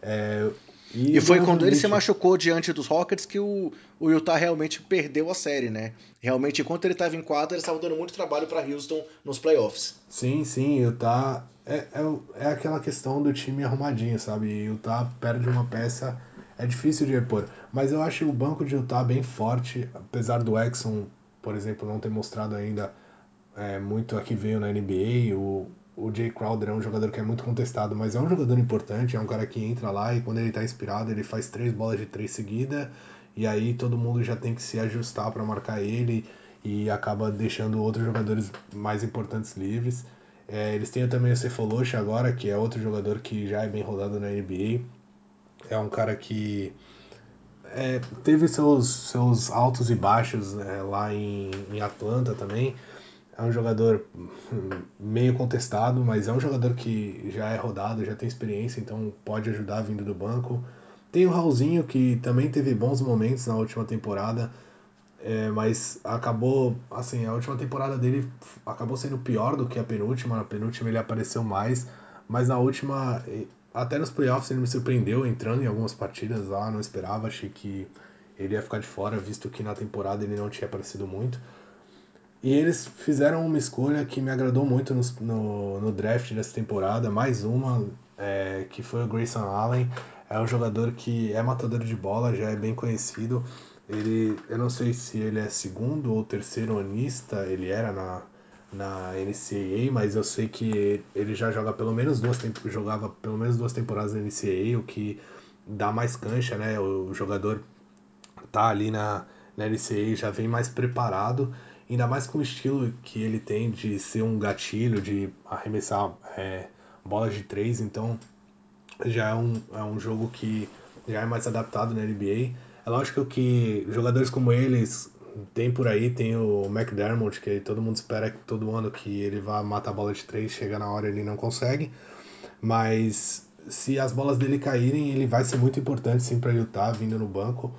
É, e, e foi quando ele se machucou diante dos Rockets que o, o Utah realmente perdeu a série, né? Realmente, enquanto ele estava em quadra, ele estava dando muito trabalho para Houston nos playoffs. Sim, sim, Utah é, é, é aquela questão do time arrumadinho, sabe? Utah perde uma peça, é difícil de repor. Mas eu acho o banco de Utah bem forte, apesar do Exxon, por exemplo, não ter mostrado ainda é, muito a que veio na NBA. O, o Jay Crowder é um jogador que é muito contestado, mas é um jogador importante, é um cara que entra lá e quando ele tá inspirado, ele faz três bolas de três seguida e aí todo mundo já tem que se ajustar para marcar ele e acaba deixando outros jogadores mais importantes livres. É, eles têm também o Cephalosha agora, que é outro jogador que já é bem rodado na NBA. É um cara que é, teve seus, seus altos e baixos é, lá em, em Atlanta também é um jogador meio contestado, mas é um jogador que já é rodado, já tem experiência, então pode ajudar vindo do banco. Tem o Raulzinho, que também teve bons momentos na última temporada, é, mas acabou, assim, a última temporada dele acabou sendo pior do que a penúltima. Na penúltima ele apareceu mais, mas na última, até nos playoffs ele me surpreendeu entrando em algumas partidas lá, não esperava, achei que ele ia ficar de fora, visto que na temporada ele não tinha aparecido muito. E eles fizeram uma escolha que me agradou muito no, no, no draft dessa temporada, mais uma, é, que foi o Grayson Allen. É um jogador que é matador de bola, já é bem conhecido. Ele, eu não sei se ele é segundo ou terceiro anista, ele era na, na NCAA, mas eu sei que ele já joga pelo menos duas jogava pelo menos duas temporadas na NCAA, o que dá mais cancha, né? O jogador tá ali na, na NCAA já vem mais preparado Ainda mais com o estilo que ele tem de ser um gatilho, de arremessar é, bolas de três, então já é um, é um jogo que já é mais adaptado na NBA. É lógico que jogadores como eles tem por aí, tem o McDermott, que todo mundo espera todo ano que ele vá matar a bola de três, chega na hora ele não consegue. Mas se as bolas dele caírem, ele vai ser muito importante sim para Utah vindo no banco.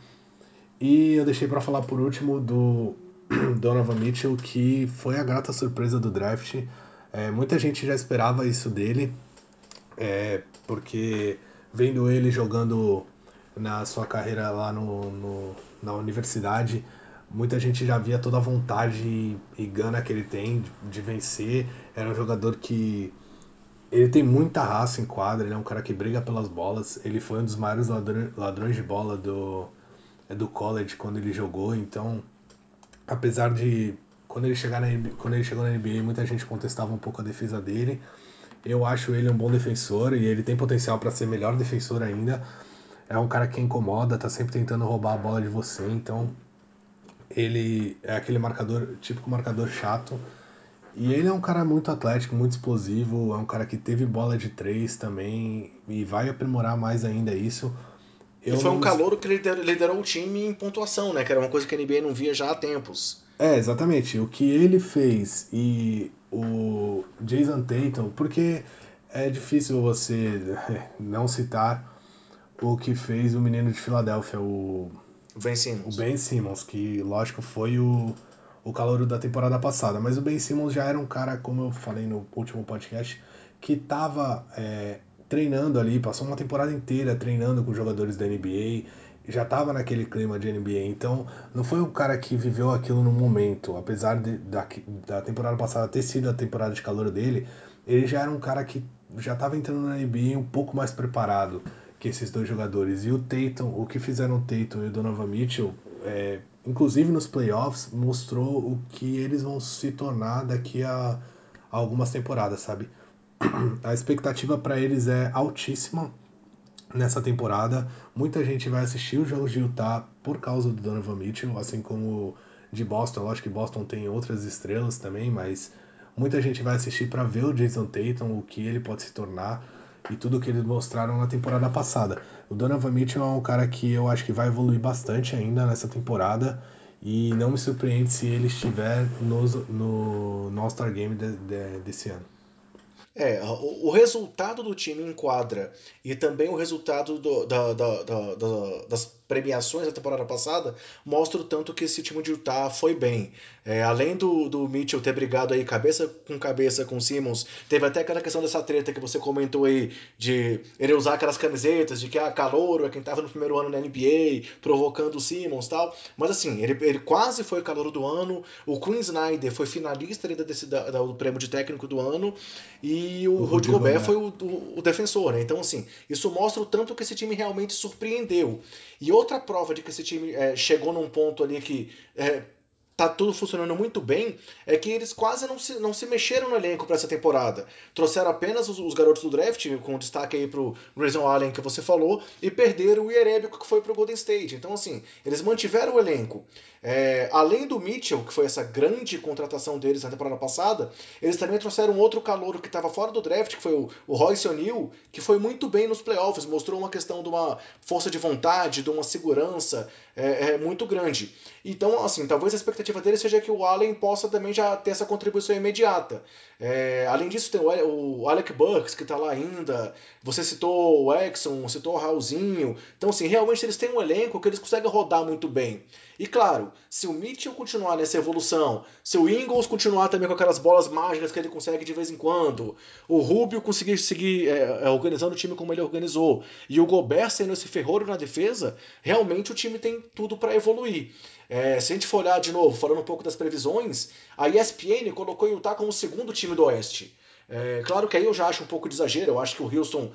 E eu deixei para falar por último do Donovan Mitchell, que foi a grata surpresa do draft. É, muita gente já esperava isso dele, é, porque vendo ele jogando na sua carreira lá no, no, na universidade, muita gente já via toda a vontade e, e gana que ele tem de, de, vencer. Era um jogador que ele tem muita raça em quadra, ele é um cara que briga pelas bolas. Ele foi um dos maiores ladrões de bola do, do college quando ele jogou, então apesar de quando ele chegar na quando ele chegou na NBA muita gente contestava um pouco a defesa dele eu acho ele um bom defensor e ele tem potencial para ser melhor defensor ainda é um cara que incomoda tá sempre tentando roubar a bola de você então ele é aquele marcador típico marcador chato e ele é um cara muito atlético muito explosivo é um cara que teve bola de três também e vai aprimorar mais ainda isso eu e foi um calor que liderou, liderou o time em pontuação, né? Que era uma coisa que a NBA não via já há tempos. É, exatamente. O que ele fez e o Jason Tatum, porque é difícil você não citar o que fez o menino de Filadélfia, o Ben Simmons. O Ben Simmons, que lógico foi o, o calor da temporada passada, mas o Ben Simmons já era um cara, como eu falei no último podcast, que estava é, treinando ali, passou uma temporada inteira treinando com jogadores da NBA, já estava naquele clima de NBA, então não foi um cara que viveu aquilo no momento, apesar de, da, da temporada passada ter sido a temporada de calor dele, ele já era um cara que já estava entrando na NBA um pouco mais preparado que esses dois jogadores. E o Tatum, o que fizeram o Tatum e o Donovan Mitchell, é, inclusive nos playoffs, mostrou o que eles vão se tornar daqui a, a algumas temporadas, sabe? A expectativa para eles é altíssima nessa temporada. Muita gente vai assistir os jogos de Utah por causa do Donovan Mitchell, assim como de Boston. Lógico que Boston tem outras estrelas também, mas muita gente vai assistir para ver o Jason Tatum, o que ele pode se tornar e tudo que eles mostraram na temporada passada. O Donovan Mitchell é um cara que eu acho que vai evoluir bastante ainda nessa temporada e não me surpreende se ele estiver no, no, no All-Star Game de, de, desse ano. É, o, o, resultado do time enquadra e também o resultado do, da, da, da, das premiações da temporada passada mostra o tanto que esse time de Utah foi bem. É, além do, do Mitchell ter brigado aí cabeça com cabeça com o Simmons, teve até aquela questão dessa treta que você comentou aí de ele usar aquelas camisetas de que ah, calor é quem tava no primeiro ano na NBA, provocando o Simmons e tal. Mas assim, ele, ele quase foi calor do ano. O Quinn Snyder foi finalista desse, da, do prêmio de técnico do ano. E o, o Rudy Gobert foi o, o, o defensor, né? Então, assim, isso mostra o tanto que esse time realmente surpreendeu. E outra prova de que esse time é, chegou num ponto ali que é, tá tudo funcionando muito bem, é que eles quase não se, não se mexeram no elenco para essa temporada. Trouxeram apenas os, os, garotos do draft, com destaque aí pro Grayson Allen que você falou, e perderam o Ierebico que foi pro Golden State. Então, assim, eles mantiveram o elenco. É, além do Mitchell, que foi essa grande contratação deles na temporada passada, eles também trouxeram outro calouro que estava fora do draft, que foi o, o Royce O'Neal, que foi muito bem nos playoffs, mostrou uma questão de uma força de vontade, de uma segurança é, é muito grande. Então, assim, talvez a expectativa dele seja que o Allen possa também já ter essa contribuição imediata. É, além disso, tem o, o Alec Burks, que está lá ainda. Você citou o Exxon, citou o Raulzinho. Então, assim, realmente eles têm um elenco que eles conseguem rodar muito bem. E claro, se o Mitchell continuar nessa evolução, se o Ingles continuar também com aquelas bolas mágicas que ele consegue de vez em quando, o Rubio conseguir seguir é, é, organizando o time como ele organizou, e o Gobert sendo esse ferrolho na defesa, realmente o time tem tudo para evoluir. É, se a gente for olhar de novo, falando um pouco das previsões, a ESPN colocou o Utah como o segundo time do Oeste. É, claro que aí eu já acho um pouco de exagero, eu acho que o Houston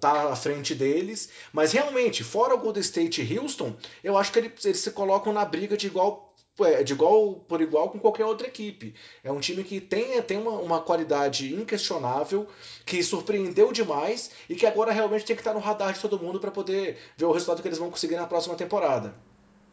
tá à frente deles, mas realmente, fora o Golden State e Houston, eu acho que eles, eles se colocam na briga de igual é, de igual por igual com qualquer outra equipe. É um time que tem, tem uma, uma qualidade inquestionável, que surpreendeu demais e que agora realmente tem que estar no radar de todo mundo para poder ver o resultado que eles vão conseguir na próxima temporada.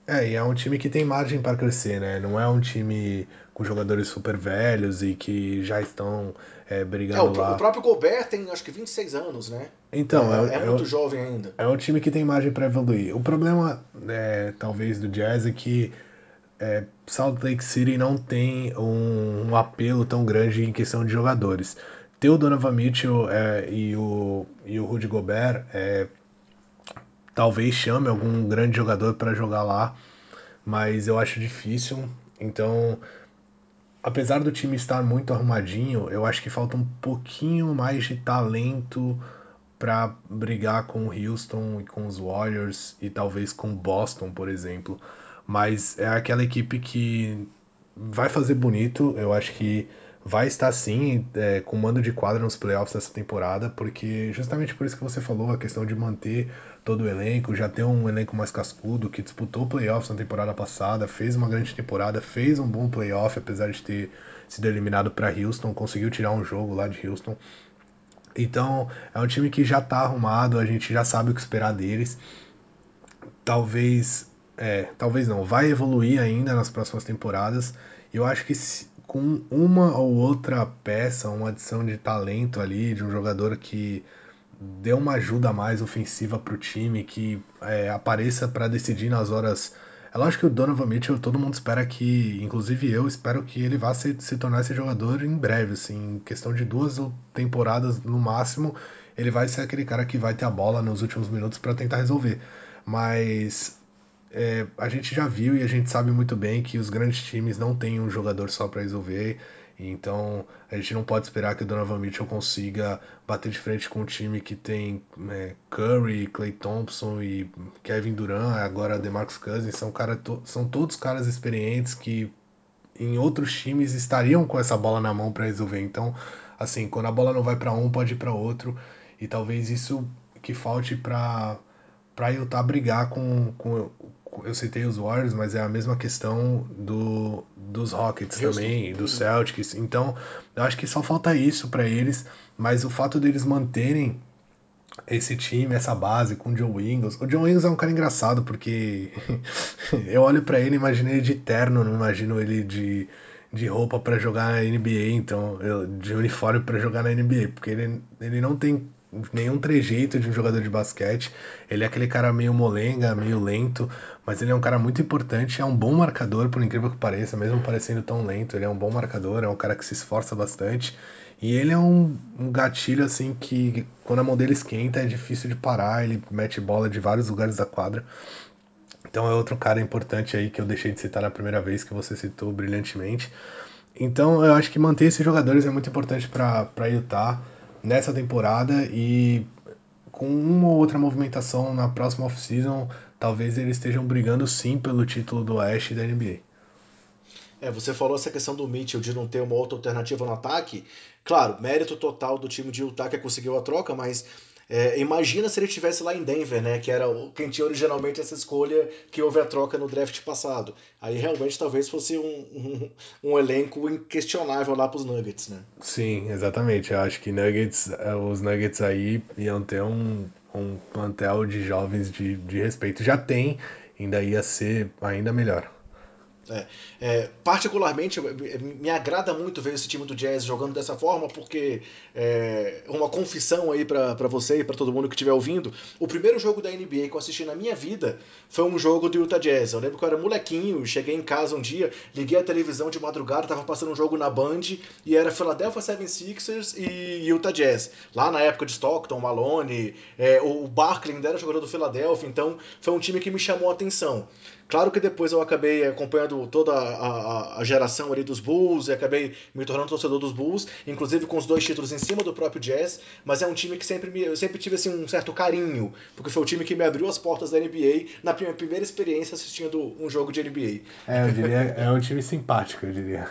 É, e é um time que tem margem para crescer, né? Não é um time com jogadores super velhos e que já estão é, brigando é, o, lá. O próprio Gobert tem acho que 26 anos, né? Então, é, é, é muito jovem ainda. É um time que tem margem para evoluir. O problema, é, talvez, do Jazz é que é, Salt Lake City não tem um, um, apelo tão grande em questão de jogadores. Ter o Donovan Mitchell é, e, o, e o Rudy Gobert é, talvez chame algum grande jogador para jogar lá, mas eu acho difícil. Então, apesar do time estar muito arrumadinho, eu acho que falta um pouquinho mais de talento para brigar com o Houston e com os Warriors e talvez com o Boston, por exemplo. Mas é aquela equipe que vai fazer bonito. Eu acho que vai estar sim é, com mando de quadra nos playoffs dessa temporada, porque justamente por isso que você falou, a questão de manter todo o elenco, já ter um elenco mais cascudo, que disputou playoffs na temporada passada, fez uma grande temporada, fez um bom playoff, apesar de ter sido eliminado para Houston, conseguiu tirar um jogo lá de Houston. Então, é um time que já está arrumado, a gente já sabe o que esperar deles. Talvez, é, talvez não, vai evoluir ainda nas próximas temporadas. Eu acho que se, com uma ou outra peça, uma adição de talento ali, de um jogador que dê uma ajuda mais ofensiva para o time, que é, apareça para decidir nas horas. É lógico que o Donovan Mitchell, todo mundo espera que, inclusive eu, espero que ele vá se, se tornar esse jogador em breve, assim, em questão de duas temporadas no máximo, ele vai ser aquele cara que vai ter a bola nos últimos minutos para tentar resolver. Mas é, a gente já viu e a gente sabe muito bem que os grandes times não têm um jogador só para resolver. Então a gente não pode esperar que o Donovan Mitchell consiga bater de frente com um time que tem é, Curry, Clay Thompson e Kevin Durant, agora DeMarcus Cousins, são, cara, to são todos caras experientes que em outros times estariam com essa bola na mão para resolver. Então assim, quando a bola não vai para um, pode ir para outro. E talvez isso que falte para para Utah brigar com, com, eu citei os Warriors, mas é a mesma questão do, dos Rockets Houston. também, dos Celtics. Então, eu acho que só falta isso para eles, mas o fato deles manterem esse time, essa base com o John Ingles. O John Ingles é um cara engraçado porque eu olho para ele, imagino ele de terno, não imagino ele de, de roupa para jogar na NBA, então de uniforme para jogar na NBA, porque ele, ele não tem nenhum trejeito de um jogador de basquete. Ele é aquele cara meio molenga, meio lento, mas ele é um cara muito importante, é um bom marcador, por incrível que pareça, mesmo parecendo tão lento, ele é um bom marcador, é um cara que se esforça bastante. E ele é um, um gatilho assim que quando a mão dele esquenta é difícil de parar, ele mete bola de vários lugares da quadra. Então é outro cara importante aí que eu deixei de citar na primeira vez que você citou brilhantemente. Então eu acho que manter esses jogadores é muito importante para Utah nessa temporada e com uma ou outra movimentação na próxima off-season, talvez eles estejam brigando sim pelo título do Oeste da NBA. É, você falou essa questão do Mitchell de não ter uma outra alternativa no ataque. Claro, mérito total do time de Utah que conseguiu a troca, mas é, imagina se ele estivesse lá em Denver, né? Que era quem tinha originalmente essa escolha que houve a troca no draft passado. Aí realmente talvez fosse um, um, um elenco inquestionável lá para os Nuggets, né? Sim, exatamente. Eu acho que Nuggets, é, os Nuggets aí iam ter um, um plantel de jovens de, de respeito. Já tem, ainda ia ser ainda melhor. É, é, particularmente, me agrada muito ver esse time do Jazz jogando dessa forma, porque é uma confissão aí para você e para todo mundo que estiver ouvindo. O primeiro jogo da NBA que eu assisti na minha vida foi um jogo do Utah Jazz. Eu lembro que eu era molequinho, cheguei em casa um dia, liguei a televisão de madrugada, tava passando um jogo na Band e era Philadelphia 76ers e Utah Jazz. Lá na época de Stockton, Malone, é, o Barkley ainda era jogador do Philadelphia, então foi um time que me chamou a atenção. Claro que depois eu acabei acompanhando toda a, a, a, geração ali dos Bulls e acabei me tornando torcedor dos Bulls, inclusive com os dois títulos em cima do próprio Jazz, mas é um time que sempre me, eu sempre tive assim, um certo carinho, porque foi o time que me abriu as portas da NBA na minha primeira experiência assistindo um jogo de NBA. É, eu diria, é um time simpático, eu diria.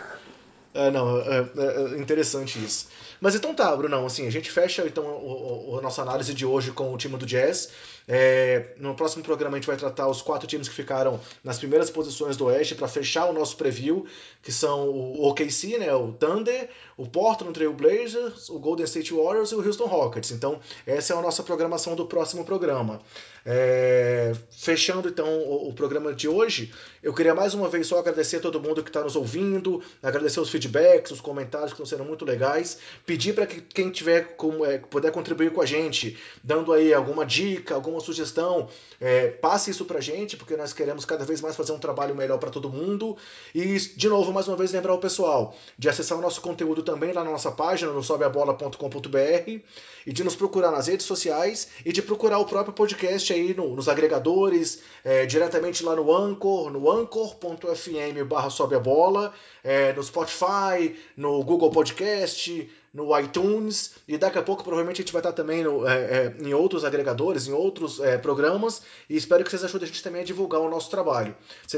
É, não, é, é, é interessante isso. Mas então tá, Brunão, assim, a gente fecha então o, o, a nossa análise de hoje com o time do Jazz. É, no próximo programa a gente vai tratar os quatro times que ficaram nas primeiras posições do Oeste para fechar o nosso preview, que são o OKC, né, o Thunder, o Portland Trail Blazers, o Golden State Warriors e o Houston Rockets. Então essa é a nossa programação do próximo programa. É, fechando então o, o, programa de hoje, eu queria mais uma vez só agradecer a todo mundo que está nos ouvindo, agradecer os feedbacks, os comentários que estão sendo muito legais, pedir para que quem tiver como é, puder contribuir com a gente, dando aí alguma dica, alguma sugestão, é, passe isso para a gente, porque nós queremos cada vez mais fazer um trabalho melhor para todo mundo. E de novo, mais uma vez lembrar o pessoal de acessar o nosso conteúdo também lá na nossa página no sobeabola.com.br e de nos procurar nas redes sociais e de procurar o próprio podcast aí no, nos agregadores, é, diretamente lá no Anchor, no anchor.fm barra sobe é, no Spotify, no Google Podcast, no iTunes e daqui a pouco provavelmente a gente vai estar também no, é, é, em outros agregadores, em outros é, programas e espero que vocês ajudem a gente também a divulgar o nosso trabalho.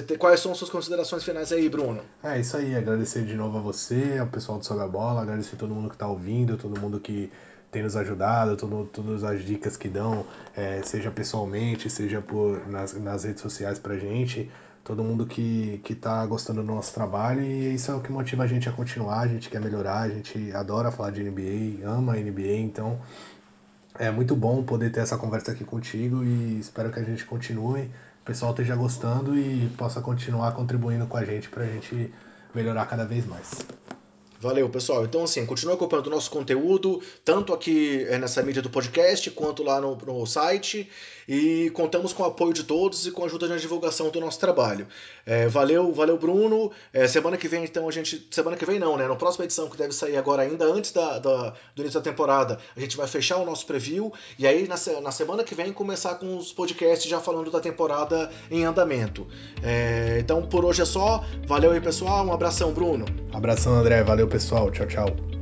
Tem, quais são as suas considerações finais aí, Bruno? É isso aí, agradecer de novo a você, ao pessoal do Sobe a Bola, agradecer a todo mundo que está ouvindo, todo mundo que tem nos ajudado, todo, todas as dicas que dão, é, seja pessoalmente, seja por, nas, nas redes sociais pra gente, todo mundo que, que tá gostando do nosso trabalho e isso é o que motiva a gente a continuar, a gente quer melhorar, a gente adora falar de NBA, ama a NBA, então é muito bom poder ter essa conversa aqui contigo e espero que a gente continue, o pessoal esteja gostando e possa continuar contribuindo com a gente pra gente melhorar cada vez mais. Valeu, pessoal. Então, assim, continue acompanhando o nosso conteúdo, tanto aqui é, nessa mídia do podcast, quanto lá no, no site. E contamos com o apoio de todos e com a ajuda na divulgação do nosso trabalho. É, valeu, valeu, Bruno. É, semana que vem, então, a gente. Semana que vem não, né? Na próxima edição, que deve sair agora ainda, antes da, da do início da temporada, a gente vai fechar o nosso preview. E aí, na, na semana que vem, começar com os podcasts já falando da temporada em andamento. É, então, por hoje é só. Valeu aí, pessoal. Um abração, Bruno. Abração, André. Valeu, pessoal. Tchau, tchau.